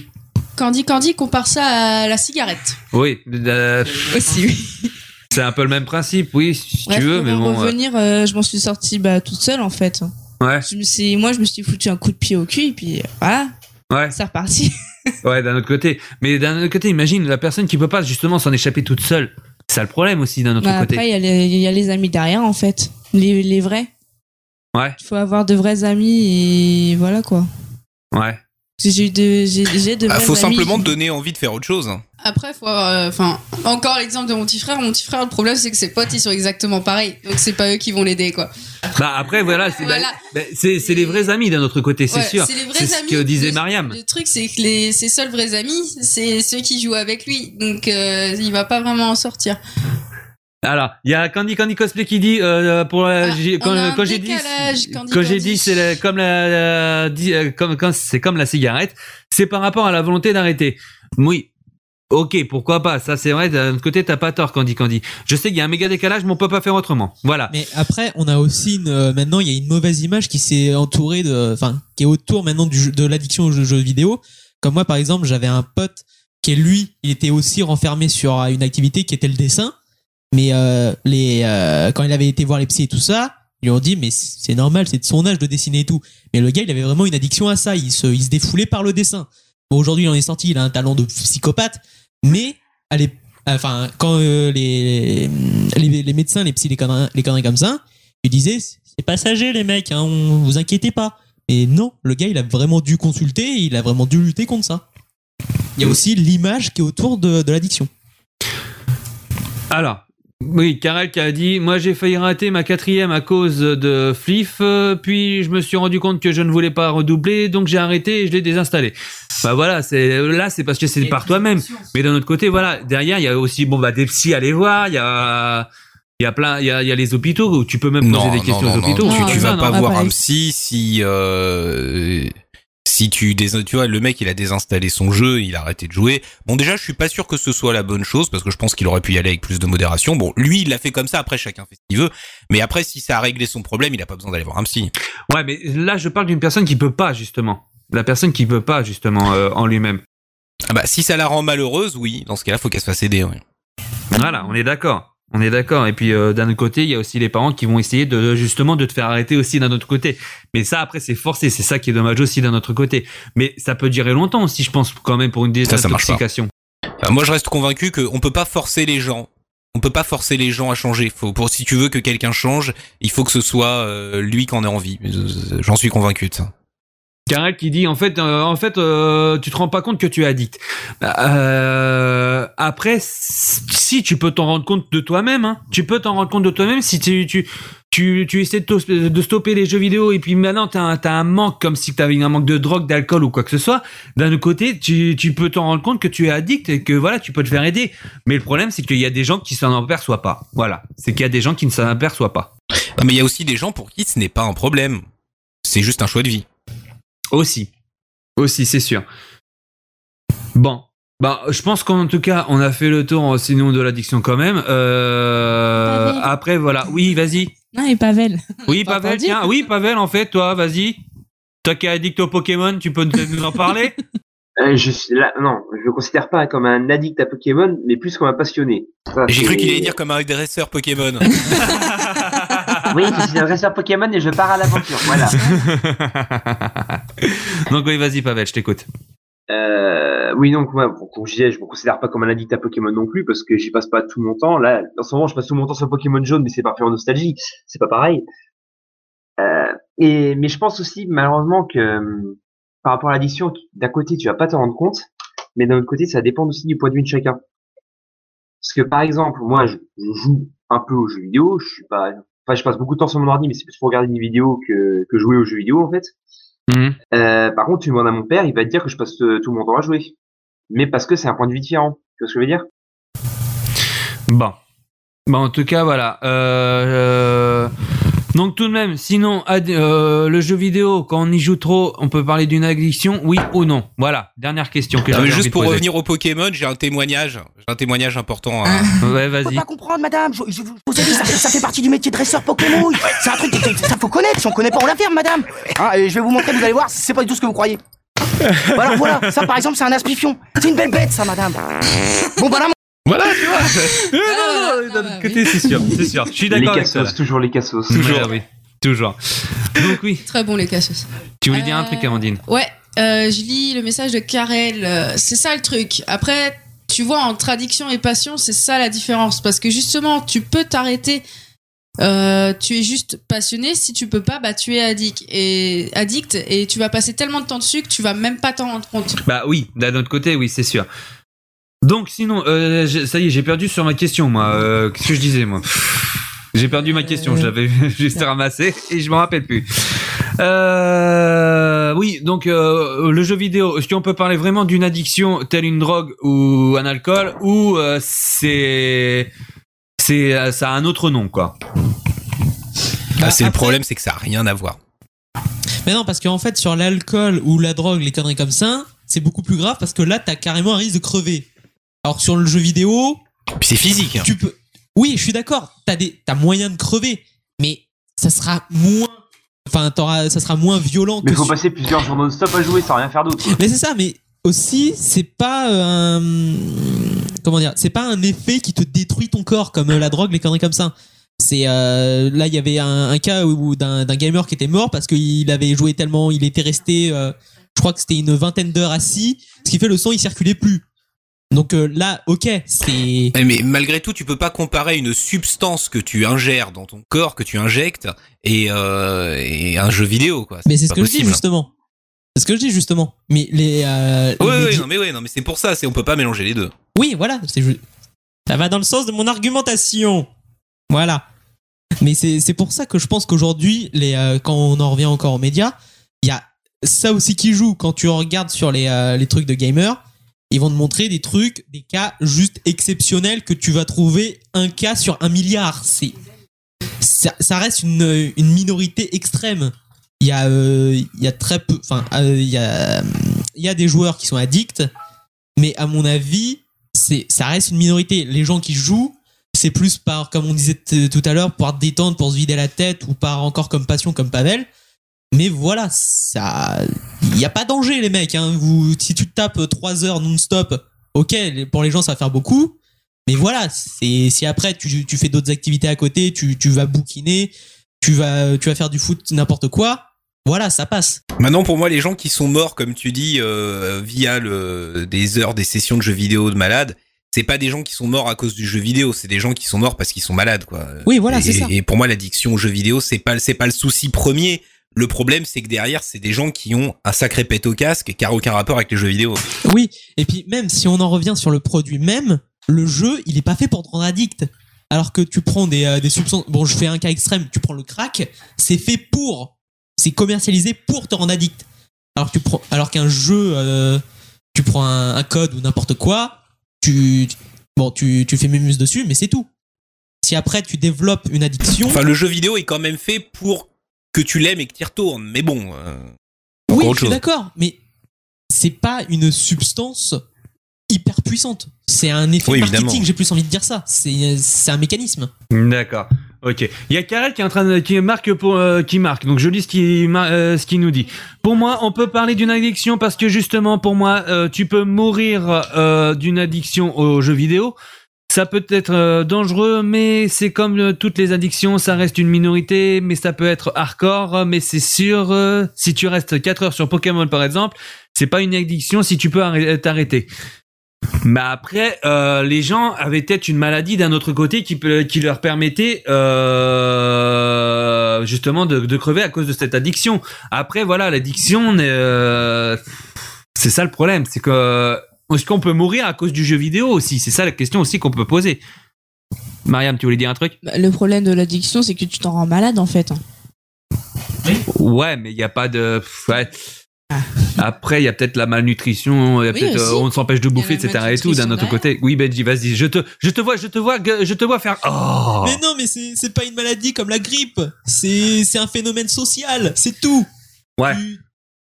Candy Candy compare ça à la cigarette.
Oui, euh,
aussi oui
c'est un peu le même principe, oui, si
Bref,
tu veux,
pour
mais bon.
revenir, euh, je m'en suis sortie bah, toute seule en fait.
ouais,
Je me suis, moi, je me suis foutu un coup de pied au cul et puis euh, voilà,
ouais,
c'est reparti. [LAUGHS]
ouais, d'un autre côté. Mais d'un autre côté, imagine la personne qui peut pas justement s'en échapper toute seule. C'est ça le problème aussi d'un autre
Bah,
côté.
après, il y, a les- il y a les amis derrière en fait, les, les vrais.
Ouais.
Il faut avoir de vrais amis et voilà quoi.
Ouais.
J'ai eu de, j'ai, j'ai de
Ah,
vrais
faut
amis
simplement te donner envie de faire autre chose.
Après, faut avoir, euh, enfin, encore l'exemple de mon petit frère. Mon petit frère, le problème, c'est que ses potes, ils sont exactement pareils. Donc, c'est pas eux qui vont l'aider, quoi.
Bah après voilà, c'est
Voilà.
bah, c'est c'est les vrais amis d'un autre côté, c'est
Ouais,
sûr.
C'est les vrais
C'est ce
amis.
que disait
Le-
Mariam.
Le truc, c'est que les, ses seuls vrais amis, c'est ceux qui jouent avec lui. Donc, euh, il va pas vraiment en sortir.
Alors, il y a Candy Candy Cosplay qui dit euh, pour la-
Ah,
quand, j'ai dit quand j'ai dit c'est la- comme la, la- dit, euh, comme quand c'est comme la cigarette, c'est par rapport à la volonté d'arrêter. Oui. Ok, pourquoi pas? Ça, c'est vrai. D'un autre côté, t'as pas tort, Candy Candy. Je sais qu'il y a un méga décalage, mais on peut pas faire autrement. Voilà.
Mais après, on a aussi une, euh, maintenant, il y a une mauvaise image qui s'est entourée de, enfin, qui est autour maintenant du de l'addiction aux jeux, jeux vidéo. Comme moi, par exemple, j'avais un pote qui, lui, il était aussi renfermé sur euh, une activité qui était le dessin. Mais euh, les, euh, quand il avait été voir les psys et tout ça, ils lui ont dit mais c'est normal, c'est de son âge de dessiner et tout. Mais le gars, il avait vraiment une addiction à ça. Il se, il se défoulait par le dessin. Bon, aujourd'hui, il en est sorti, il a un talent de psychopathe. Mais l'ép- enfin, quand euh, les, les, les médecins, les psys, les conneries, les conneries comme ça, ils disaient c'est passager les mecs, hein, on vous inquiétez pas. Mais non, le gars, il a vraiment dû consulter, il a vraiment dû lutter contre ça. Il y a aussi l'image qui est autour de, de l'addiction.
Alors, oui, Karel qui a dit, moi j'ai failli rater ma quatrième à cause de Fliff, euh, puis je me suis rendu compte que je ne voulais pas redoubler, donc j'ai arrêté et je l'ai désinstallé. Bah voilà, c'est là c'est parce que c'est par toi-même. Mais d'un autre côté, voilà, derrière il y a aussi bon bah des psys à aller voir, il y a il y a plein, il y a, il y a les hôpitaux où tu peux même poser
Non,
des
non,
questions
non,
aux hôpitaux.
tu,
Non,
tu vas pas voir un psy si euh, si tu vois le mec il a désinstallé son jeu, il a arrêté de jouer. Bon déjà je suis pas sûr que ce soit la bonne chose parce que je pense qu'il aurait pu y aller avec plus de modération. Bon lui il l'a fait comme ça, après chacun fait ce qu'il veut. Mais après si ça a réglé son problème, il a pas besoin d'aller voir un psy.
Ouais, mais là je parle d'une personne qui peut pas justement. La personne qui peut pas justement euh, en lui-même.
Ah bah si ça la rend malheureuse, oui, dans ce cas-là faut qu'elle se fasse aider. oui.
Voilà, on est d'accord. On est d'accord. Et puis euh, d'un autre côté, il y a aussi les parents qui vont essayer de justement de te faire arrêter aussi d'un autre côté. Mais ça après c'est forcé, c'est ça qui est dommage aussi d'un autre côté. Mais ça peut durer longtemps aussi, je pense quand même pour une désintoxication.
Enfin, moi je reste convaincu qu'on peut pas forcer les gens. On peut pas forcer les gens à changer. Faut pour si tu veux que quelqu'un change, il faut que ce soit euh, lui qui en ait envie. Euh, J'en suis convaincu de ça.
Karel qui dit en fait euh, en fait euh, tu te rends pas compte que tu es addict. Euh, après si tu peux t'en rendre compte de toi-même hein, tu peux t'en rendre compte de toi-même si tu tu tu, essaies de, stopper les jeux vidéo et puis maintenant t'as t'as un manque comme si t'avais un manque de drogue, d'alcool ou quoi que ce soit. D'un autre côté, tu, tu peux t'en rendre compte que tu es addict et que voilà, tu peux te faire aider. Mais le problème, c'est qu'il y a des gens qui s'en aperçoivent pas. Voilà, c'est qu'il y a des gens qui ne s'en aperçoivent pas.
Ah, mais il y a aussi des gens pour qui ce n'est pas un problème. C'est juste un choix de vie.
Aussi. Aussi, c'est sûr. Bon. Bah, je pense qu'en tout cas, on a fait le tour, euh, sinon de l'addiction quand même. Euh, après, voilà. Oui, vas-y.
Non, et Pavel.
Oui, [LAUGHS] Pavel,
entendu.
tiens. Oui, Pavel, en fait, toi, vas-y. Toi qui es addict au Pokémon, tu peux nous nous en parler [LAUGHS]
Euh, je suis là, non, je le considère pas comme un addict à Pokémon, mais plus comme un passionné.
J'ai cru qu'il allait dire comme un dresseur Pokémon. [LAUGHS]
Oui, je suis un dresseur Pokémon et je pars à l'aventure. Voilà. [LAUGHS]
Donc oui, vas-y, Pavel, je t'écoute.
Euh, oui, donc, moi, bon, comme je disais, je me considère pas comme un addict à Pokémon non plus parce que j'y passe pas tout mon temps. Là, en ce moment, je passe tout mon temps sur Pokémon jaune, mais c'est par pure nostalgie. C'est pas pareil. Euh, et, mais je pense aussi, malheureusement, que hum, par rapport à l'addiction, d'un côté, tu vas pas t'en rendre compte, mais d'un autre côté, ça dépend aussi du point de vue de chacun. Parce que, par exemple, moi, je, je joue un peu aux jeux vidéo. Je suis pas, enfin, je passe beaucoup de temps sur mon ordi, mais c'est plus pour regarder vidéos que, que jouer aux jeux vidéo, en fait.
Mhm.
Euh, par contre, tu demandes à mon père, il va te dire que je passe euh, tout mon temps à jouer. Mais parce que c'est un point de vue différent. Tu vois ce que je veux dire?
Bon. Bon, en tout cas, voilà. Euh, euh, Donc tout de même, sinon, ad- euh, le jeu vidéo, quand on y joue trop, on peut parler d'une addiction, oui ou non Voilà, dernière question que
Ah,
envie
juste
de
pour
poser.
revenir au Pokémon, j'ai un témoignage. J'ai un témoignage important. à-
Ouais,
Faut
vas-y.
pas comprendre, madame. Je, je- je vous ai dit, ça, ça fait partie du métier de dresseur Pokémon. C'est un truc, que- ça faut connaître. Si on connaît pas, on la ferme, madame. Hein, et je vais vous montrer, vous allez voir, c'est pas du tout ce que vous croyez. Voilà, voilà. Ça, par exemple, c'est un aspifion. C'est une belle bête, ça, madame. Bon, bah là,
Voilà, tu vois. [LAUGHS] non,
Ah,
non, d'un
bah
autre côté, c'est sûr, c'est sûr. Je suis
Les
d'accord avec toi.
cassos, toujours les cassos.
Toujours, oui. Toujours. Donc oui,
Très bon les cassos.
tu voulais dire un
Euh,
truc, Amandine
Ouais, euh, je lis le message de Karel. euh, C'est ça le truc. Après, tu vois, entre addiction et passion, c'est ça la différence. Parce que justement, tu peux t'arrêter. euh, tu es juste passionné. Si tu peux pas, bah tu es addict et addict et tu vas passer tellement de temps dessus que tu vas même pas t'en rendre compte.
Bah oui, d'un autre côté, oui, c'est sûr. Donc sinon, euh, ça y est, j'ai perdu sur ma question, moi. Euh, Qu'est-ce que je disais, moi J'ai perdu ma question, je l'avais [LAUGHS] juste ramassée et je m'en rappelle plus. Euh, oui, donc euh, le jeu vidéo, est-ce qu'on peut parler vraiment d'une addiction telle une drogue ou un alcool ou euh, c'est c'est ça a un autre nom quoi
Ah, c'est le problème, c'est que ça a rien à voir.
Mais non, parce qu'en fait, sur l'alcool ou la drogue, les conneries comme ça, c'est beaucoup plus grave parce que là, t'as carrément un risque de crever. Alors que sur le jeu vidéo,
Puis c'est physique. hein.
tu peux. Oui, je suis d'accord. T'as des, t'as moyen de crever, mais ça sera moins. Enfin, t'auras- ça sera moins violent
Mais
que.
faut
sur-
passer plusieurs jours non-stop à jouer sans rien faire d'autre.
Mais c'est ça. Mais aussi, c'est pas euh, un. comment dire, c'est pas un effet qui te détruit ton corps comme euh, la drogue, les conneries comme ça. C'est euh, là il y avait un, un cas où d'un d'un gamer qui était mort parce qu'il avait joué tellement, il était resté, euh, je crois que c'était une vingtaine d'heures assis, ce qui fait le sang il circulait plus. Donc euh, là, ok, c'est
Eh, Mais malgré tout, tu peux pas comparer une substance que tu ingères dans ton corps, que tu injectes, et, euh, et un jeu vidéo, quoi.
mais c'est ce que je dis justement. C'est ce que je dis justement. Mais les, euh,
Oui,
les
oui, non, mais non, mais c'est pour ça, c'est on peut pas mélanger les deux.
Oui, voilà, c'est ça va dans le sens de mon argumentation. Voilà. Mais c'est c'est pour ça que je pense qu'aujourd'hui, les quand on en revient encore aux médias, il y a ça aussi qui joue quand tu regardes sur les les trucs de gamers, ils vont te montrer des trucs, des cas juste exceptionnels que tu vas trouver un cas sur un milliard. C'est ça, reste une, minorité extrême. Il y a euh, y a très peu, enfin euh, y a il y a des joueurs qui sont addicts, mais à mon avis, c'est ça reste une minorité. Les gens qui jouent, c'est plus par, comme on disait tout à l'heure, pour te détendre, pour se vider la tête, ou par encore comme passion, comme Pavel. Mais voilà, ça, il y a pas danger les mecs. Hein. Vous, si tu te tapes 3 heures non-stop, ok, pour les gens ça va faire beaucoup. Mais voilà, c'est si après tu, tu fais d'autres activités à côté, tu, tu vas bouquiner, tu vas, tu vas faire du foot, n'importe quoi. Voilà, ça passe.
Maintenant, pour moi, les gens qui sont morts, comme tu dis, euh, via le, des heures, des sessions de jeux vidéo de malades, c'est pas des gens qui sont morts à cause du jeu vidéo, c'est des gens qui sont morts parce qu'ils sont malades, quoi.
Oui, voilà, c'est ça.
Et pour moi, l'addiction aux jeux vidéo, c'est pas, c'est pas le souci premier. Le problème, c'est que derrière, c'est des gens qui ont un sacré pet au casque, qui aucun rapport avec les jeux vidéo.
Oui, et puis même si on en revient sur le produit même, le jeu, il est pas fait pour te rendre addict. Alors que tu prends des, euh, des substances, bon, je fais un cas extrême, tu prends le crack, c'est fait pour, c'est commercialisé pour te rendre addict. Alors que tu prends, alors qu'un jeu, euh, tu prends un, un code ou n'importe quoi, tu, bon, tu, tu fais mémuse dessus, mais c'est tout. Si après tu développes une addiction,
Enfin, le jeu vidéo est quand même fait pour que tu l'aimes et que tu y retournes. Mais bon, euh,
oui, je suis d'accord, mais c'est pas une substance hyper puissante. C'est un effet
Oui,
marketing, j'ai plus envie de dire ça. C'est un mécanisme.
D'accord. Ok. Il y a Karel qui est en train de, qui marque pour, euh, qui marque. Donc je lis ce qui, euh, ce qui nous dit. Pour moi, on peut parler d'une addiction parce que justement, pour moi, euh, tu peux mourir euh, d'une addiction aux jeux vidéo. Ça peut être euh, dangereux, mais c'est comme euh, toutes les addictions, ça reste une minorité, mais ça peut être hardcore. Mais c'est sûr, euh, si tu restes 4 heures sur Pokémon par exemple, c'est pas une addiction si tu peux arrê- t'arrêter. Mais après, les gens avaient peut-être une maladie d'un autre côté qui, qui leur permettait justement de, crever à cause de cette addiction. Après, voilà, l'addiction, c'est ça le problème, c'est que est-ce qu'on peut mourir à cause du jeu vidéo aussi? C'est ça la question aussi qu'on peut poser. Mariam, tu voulais dire un truc?
Bah, Le problème de l'addiction, c'est que tu t'en rends malade en fait. hein.
Ouais, mais il n'y a pas de. ouais. Après, il y a peut-être la malnutrition, y a
Oui,
euh, on s'empêche de bouffer, etc. Et tout d'un autre côté. Oui, Benji, vas-y, je te, je te vois, je te vois, je te vois faire. Oh.
Mais non, mais c'est c'est pas une maladie comme la grippe. C'est c'est un phénomène social. C'est tout.
Ouais.
Tu-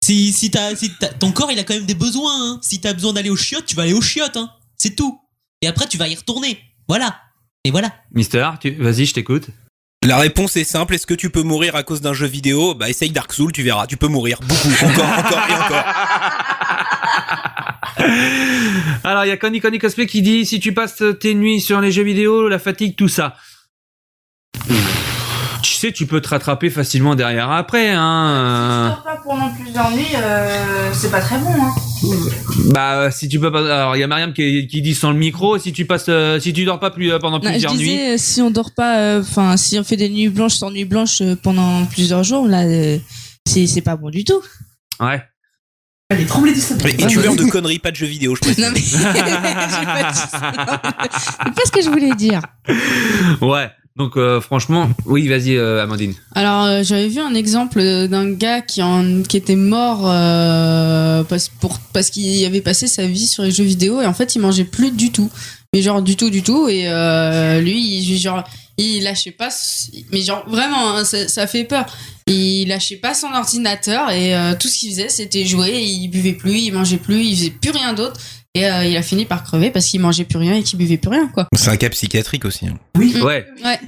Si si t'as si t'as- ton corps il a quand même des besoins. Hein. Si t'as besoin d'aller aux chiottes, tu vas aller aux chiottes. Hein. C'est tout. Et après tu vas y retourner. Voilà. Et voilà.
Mister, tu... vas-y, je t'écoute.
La réponse est simple. Est-ce que tu peux mourir à cause d'un jeu vidéo? Bah, essaye Dark Souls, tu verras. Tu peux mourir beaucoup, encore, encore et encore. [LAUGHS]
Alors, il y a Conny Conny Cosplay qui dit si tu passes tes nuits sur les jeux vidéo, la fatigue, tout ça. Tu sais, tu peux te rattraper facilement derrière après, hein.
dors pas pendant plusieurs nuits, euh, c'est pas très bon. Hein.
Bah, si tu peux pas. Alors, il y a Mariam qui, qui dit sans le micro, si tu passes, euh, si tu dors pas plus euh, pendant
Non, je
plusieurs nuits.
disais, euh, si on dort pas, euh, enfin, si on fait des nuits blanches sans nuit blanche euh, pendant plusieurs jours, là, euh, c'est pas bon du tout.
Ouais.
Allez, tremblez du
Et tu meurs de conneries, pas de jeux vidéo, je précise.
Non mais, [LAUGHS] pas dit ça. [LAUGHS] c'est pas ce que je voulais dire.
Ouais. Donc, euh, franchement, oui, vas-y, euh, Amandine.
Alors, euh, j'avais vu un exemple d'un gars qui, était mort parce, qu'il avait passé sa vie sur les jeux vidéo et en fait, il mangeait plus du tout. Mais genre, du tout, du tout. Et lui, il, genre, il lâchait pas. Mais genre, vraiment, hein, ça, ça fait peur. Il lâchait pas son ordinateur et tout ce qu'il faisait, c'était jouer. Il buvait plus, il mangeait plus, il faisait plus rien d'autre. Et euh, il a fini par crever parce qu'il mangeait plus rien et qu'il buvait plus rien, quoi.
C'est un cas psychiatrique aussi. hein.
Ouais.
Ouais.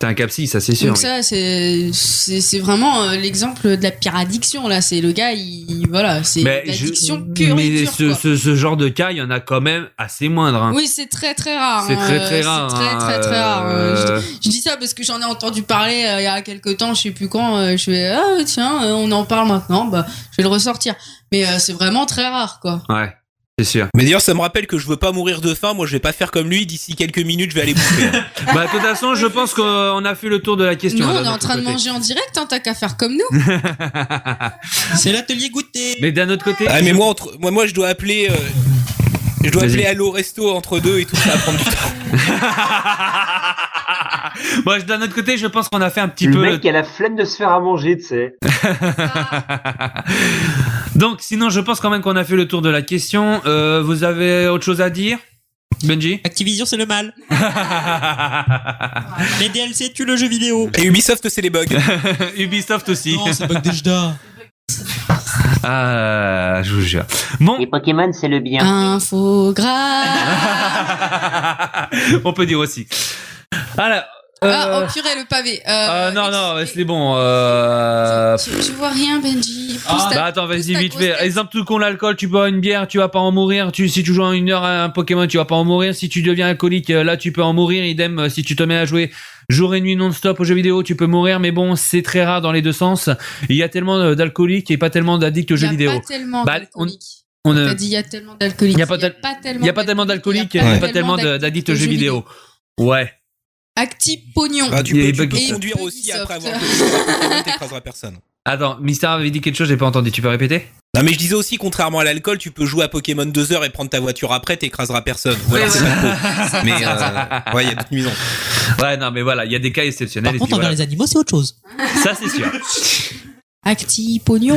T'es un capsi, ça c'est sûr.
Donc
oui.
ça, c'est c'est c'est vraiment euh, l'exemple de la pire addiction là. C'est le gars, il voilà, c'est
Mais je-
l'addiction pure et
mais
dure,
ce,
quoi.
ce, ce genre de cas, il y en a quand même assez moindre. hein.
Oui, c'est très très rare.
c'est
hein,
très
euh,
très rare.
C'est très
hein,
très très rare. euh, je-
euh,
Je dis ça parce que j'en ai entendu parler euh, il y a quelques temps, je sais plus quand. euh, je fais ah tiens, euh, on en parle maintenant, bah je vais le ressortir. Mais euh, c'est vraiment très rare quoi.
Ouais, c'est sûr.
Mais d'ailleurs, ça me rappelle que je veux pas mourir de faim. Moi, je vais pas faire comme lui. D'ici quelques minutes, je vais aller bouffer. [LAUGHS]
bah, de toute façon, je pense qu'on a fait le tour de la question.
Nous,
hein,
on est en train de
côté.
manger en direct, hein, t'as qu'à faire comme nous. [LAUGHS]
C'est l'atelier goûter.
Mais d'un autre côté.
ah, mais moi, entre, moi, moi, je dois appeler. euh, je dois appeler Allo Resto entre deux et tout ça va prendre du temps. [LAUGHS] [LAUGHS]
Moi, d'un autre côté, je pense qu'on a fait un petit
le
peu.
mec qui a la flemme de se faire à manger, tu sais. [LAUGHS]
Donc, sinon, je pense quand même qu'on a fait le tour de la question. Euh, vous avez autre chose à dire, Benji?
Activision, c'est le mal. [LAUGHS] Les DLC tuent le jeu vidéo.
Et Ubisoft, c'est les bugs.
Ubisoft aussi.
Non, c'est bug déjà.
Ah, je vous jure. Bon,
Les Pokémon, c'est le bien.
Infographe.
on peut dire aussi. Alors. Euh,
Ah, oh purée, le pavé. Euh,
ah, non, non, c'est bon. Euh...
Tu, tu vois rien, Benji. Ta-
Bah attends, vas-y vite fait.
tête.
Exemple tout con l'alcool, tu bois une bière, tu vas pas en mourir. Tu, si tu joues en une heure à un Pokémon, tu vas pas en mourir. Si tu deviens alcoolique, euh, là tu peux en mourir. Idem, euh, si tu te mets à jouer jour et nuit non-stop aux jeux vidéo, tu peux mourir. Mais bon, c'est très rare dans les deux sens. Il y a tellement d'alcooliques et pas tellement d'addicts aux
Il y
jeux
a
vidéo.
pas tellement
Bah. On ne-
dit il y a tellement d'alcooliques.
Il y a pas
tellement
a d'alcooliques, il y a pas tellement d'addicts aux jeux vidéo. Ouais.
Acti pognon.
Bah, tu peux, tu conduire aussi après avoir [LAUGHS] t'écraseras personne.
Attends, Mister avait dit quelque chose, j'ai pas entendu. Tu peux répéter?
Non, mais je disais aussi, contrairement à l'alcool, tu peux jouer à Pokémon deux heures et prendre ta voiture après, t'écraseras personne. Alors c'est pas. [LAUGHS] Mais euh, ouais, il y a d'autres nuisances.
Ouais, non, mais voilà, il y a des cas exceptionnels.
Par
et
contre,
puis
envers
voilà.
les animaux, c'est autre chose.
Ça, c'est sûr. [LAUGHS]
Acti pognon.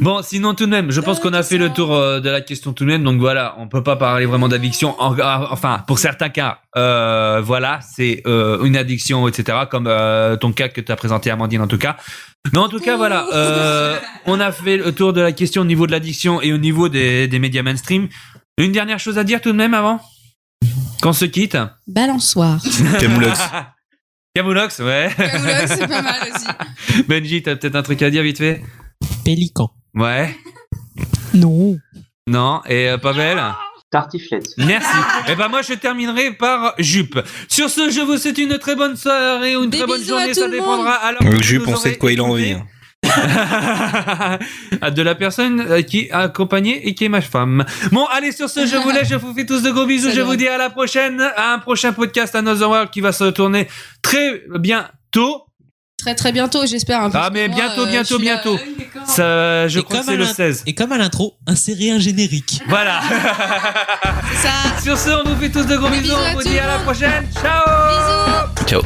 Bon, sinon tout de même, je pense qu'on a fait le tour euh, de la question tout de même. Donc voilà, on peut pas parler vraiment d'addiction. En- en- Enfin, pour certains cas, euh, voilà, c'est euh, une addiction, etc. Comme euh, ton cas que tu as présenté, Amandine, en tout cas. Mais en tout cas, voilà, euh, on a fait le tour de la question au niveau de l'addiction et au niveau des, des médias mainstream. Une dernière chose à dire tout de même avant? Qu'on se quitte?
Balançoire.
Camoulox. [LAUGHS]
Camoulox, ouais.
Camoulox, c'est pas mal aussi. [LAUGHS]
Benji, t'as peut-être un truc à dire vite fait?
Pélican.
Ouais.
Non.
Non. Et euh, Pavel?
Tartiflette.
Merci. Et ben moi je terminerai par jupe. Sur ce, je vous souhaite une très bonne soirée ou une
Des
très bonne journée,
tout
ça
le
dépendra.
monde.
Alors
Euh, Jup, on sait de quoi il a envie. [LAUGHS]
de la personne euh, qui a accompagné et qui est ma femme. Bon, allez, sur ce, je vous laisse, je vous fais tous de gros bisous, je vous dis à la prochaine, à un prochain podcast Another World qui va se tourner très bientôt.
Très très bientôt, j'espère. hein,
Ah, mais
moi,
bientôt,
euh,
bientôt,
là,
bientôt.
euh, est quand
Ça, je
Et
crois que
comme
c'est
à
le
l'in-
16.
Et comme à l'intro, insérer un générique.
Voilà. [LAUGHS]
Ça.
sur ce, on vous fait tous de gros bisous, on vous dit à la prochaine. Ciao
Bisous.
Ciao.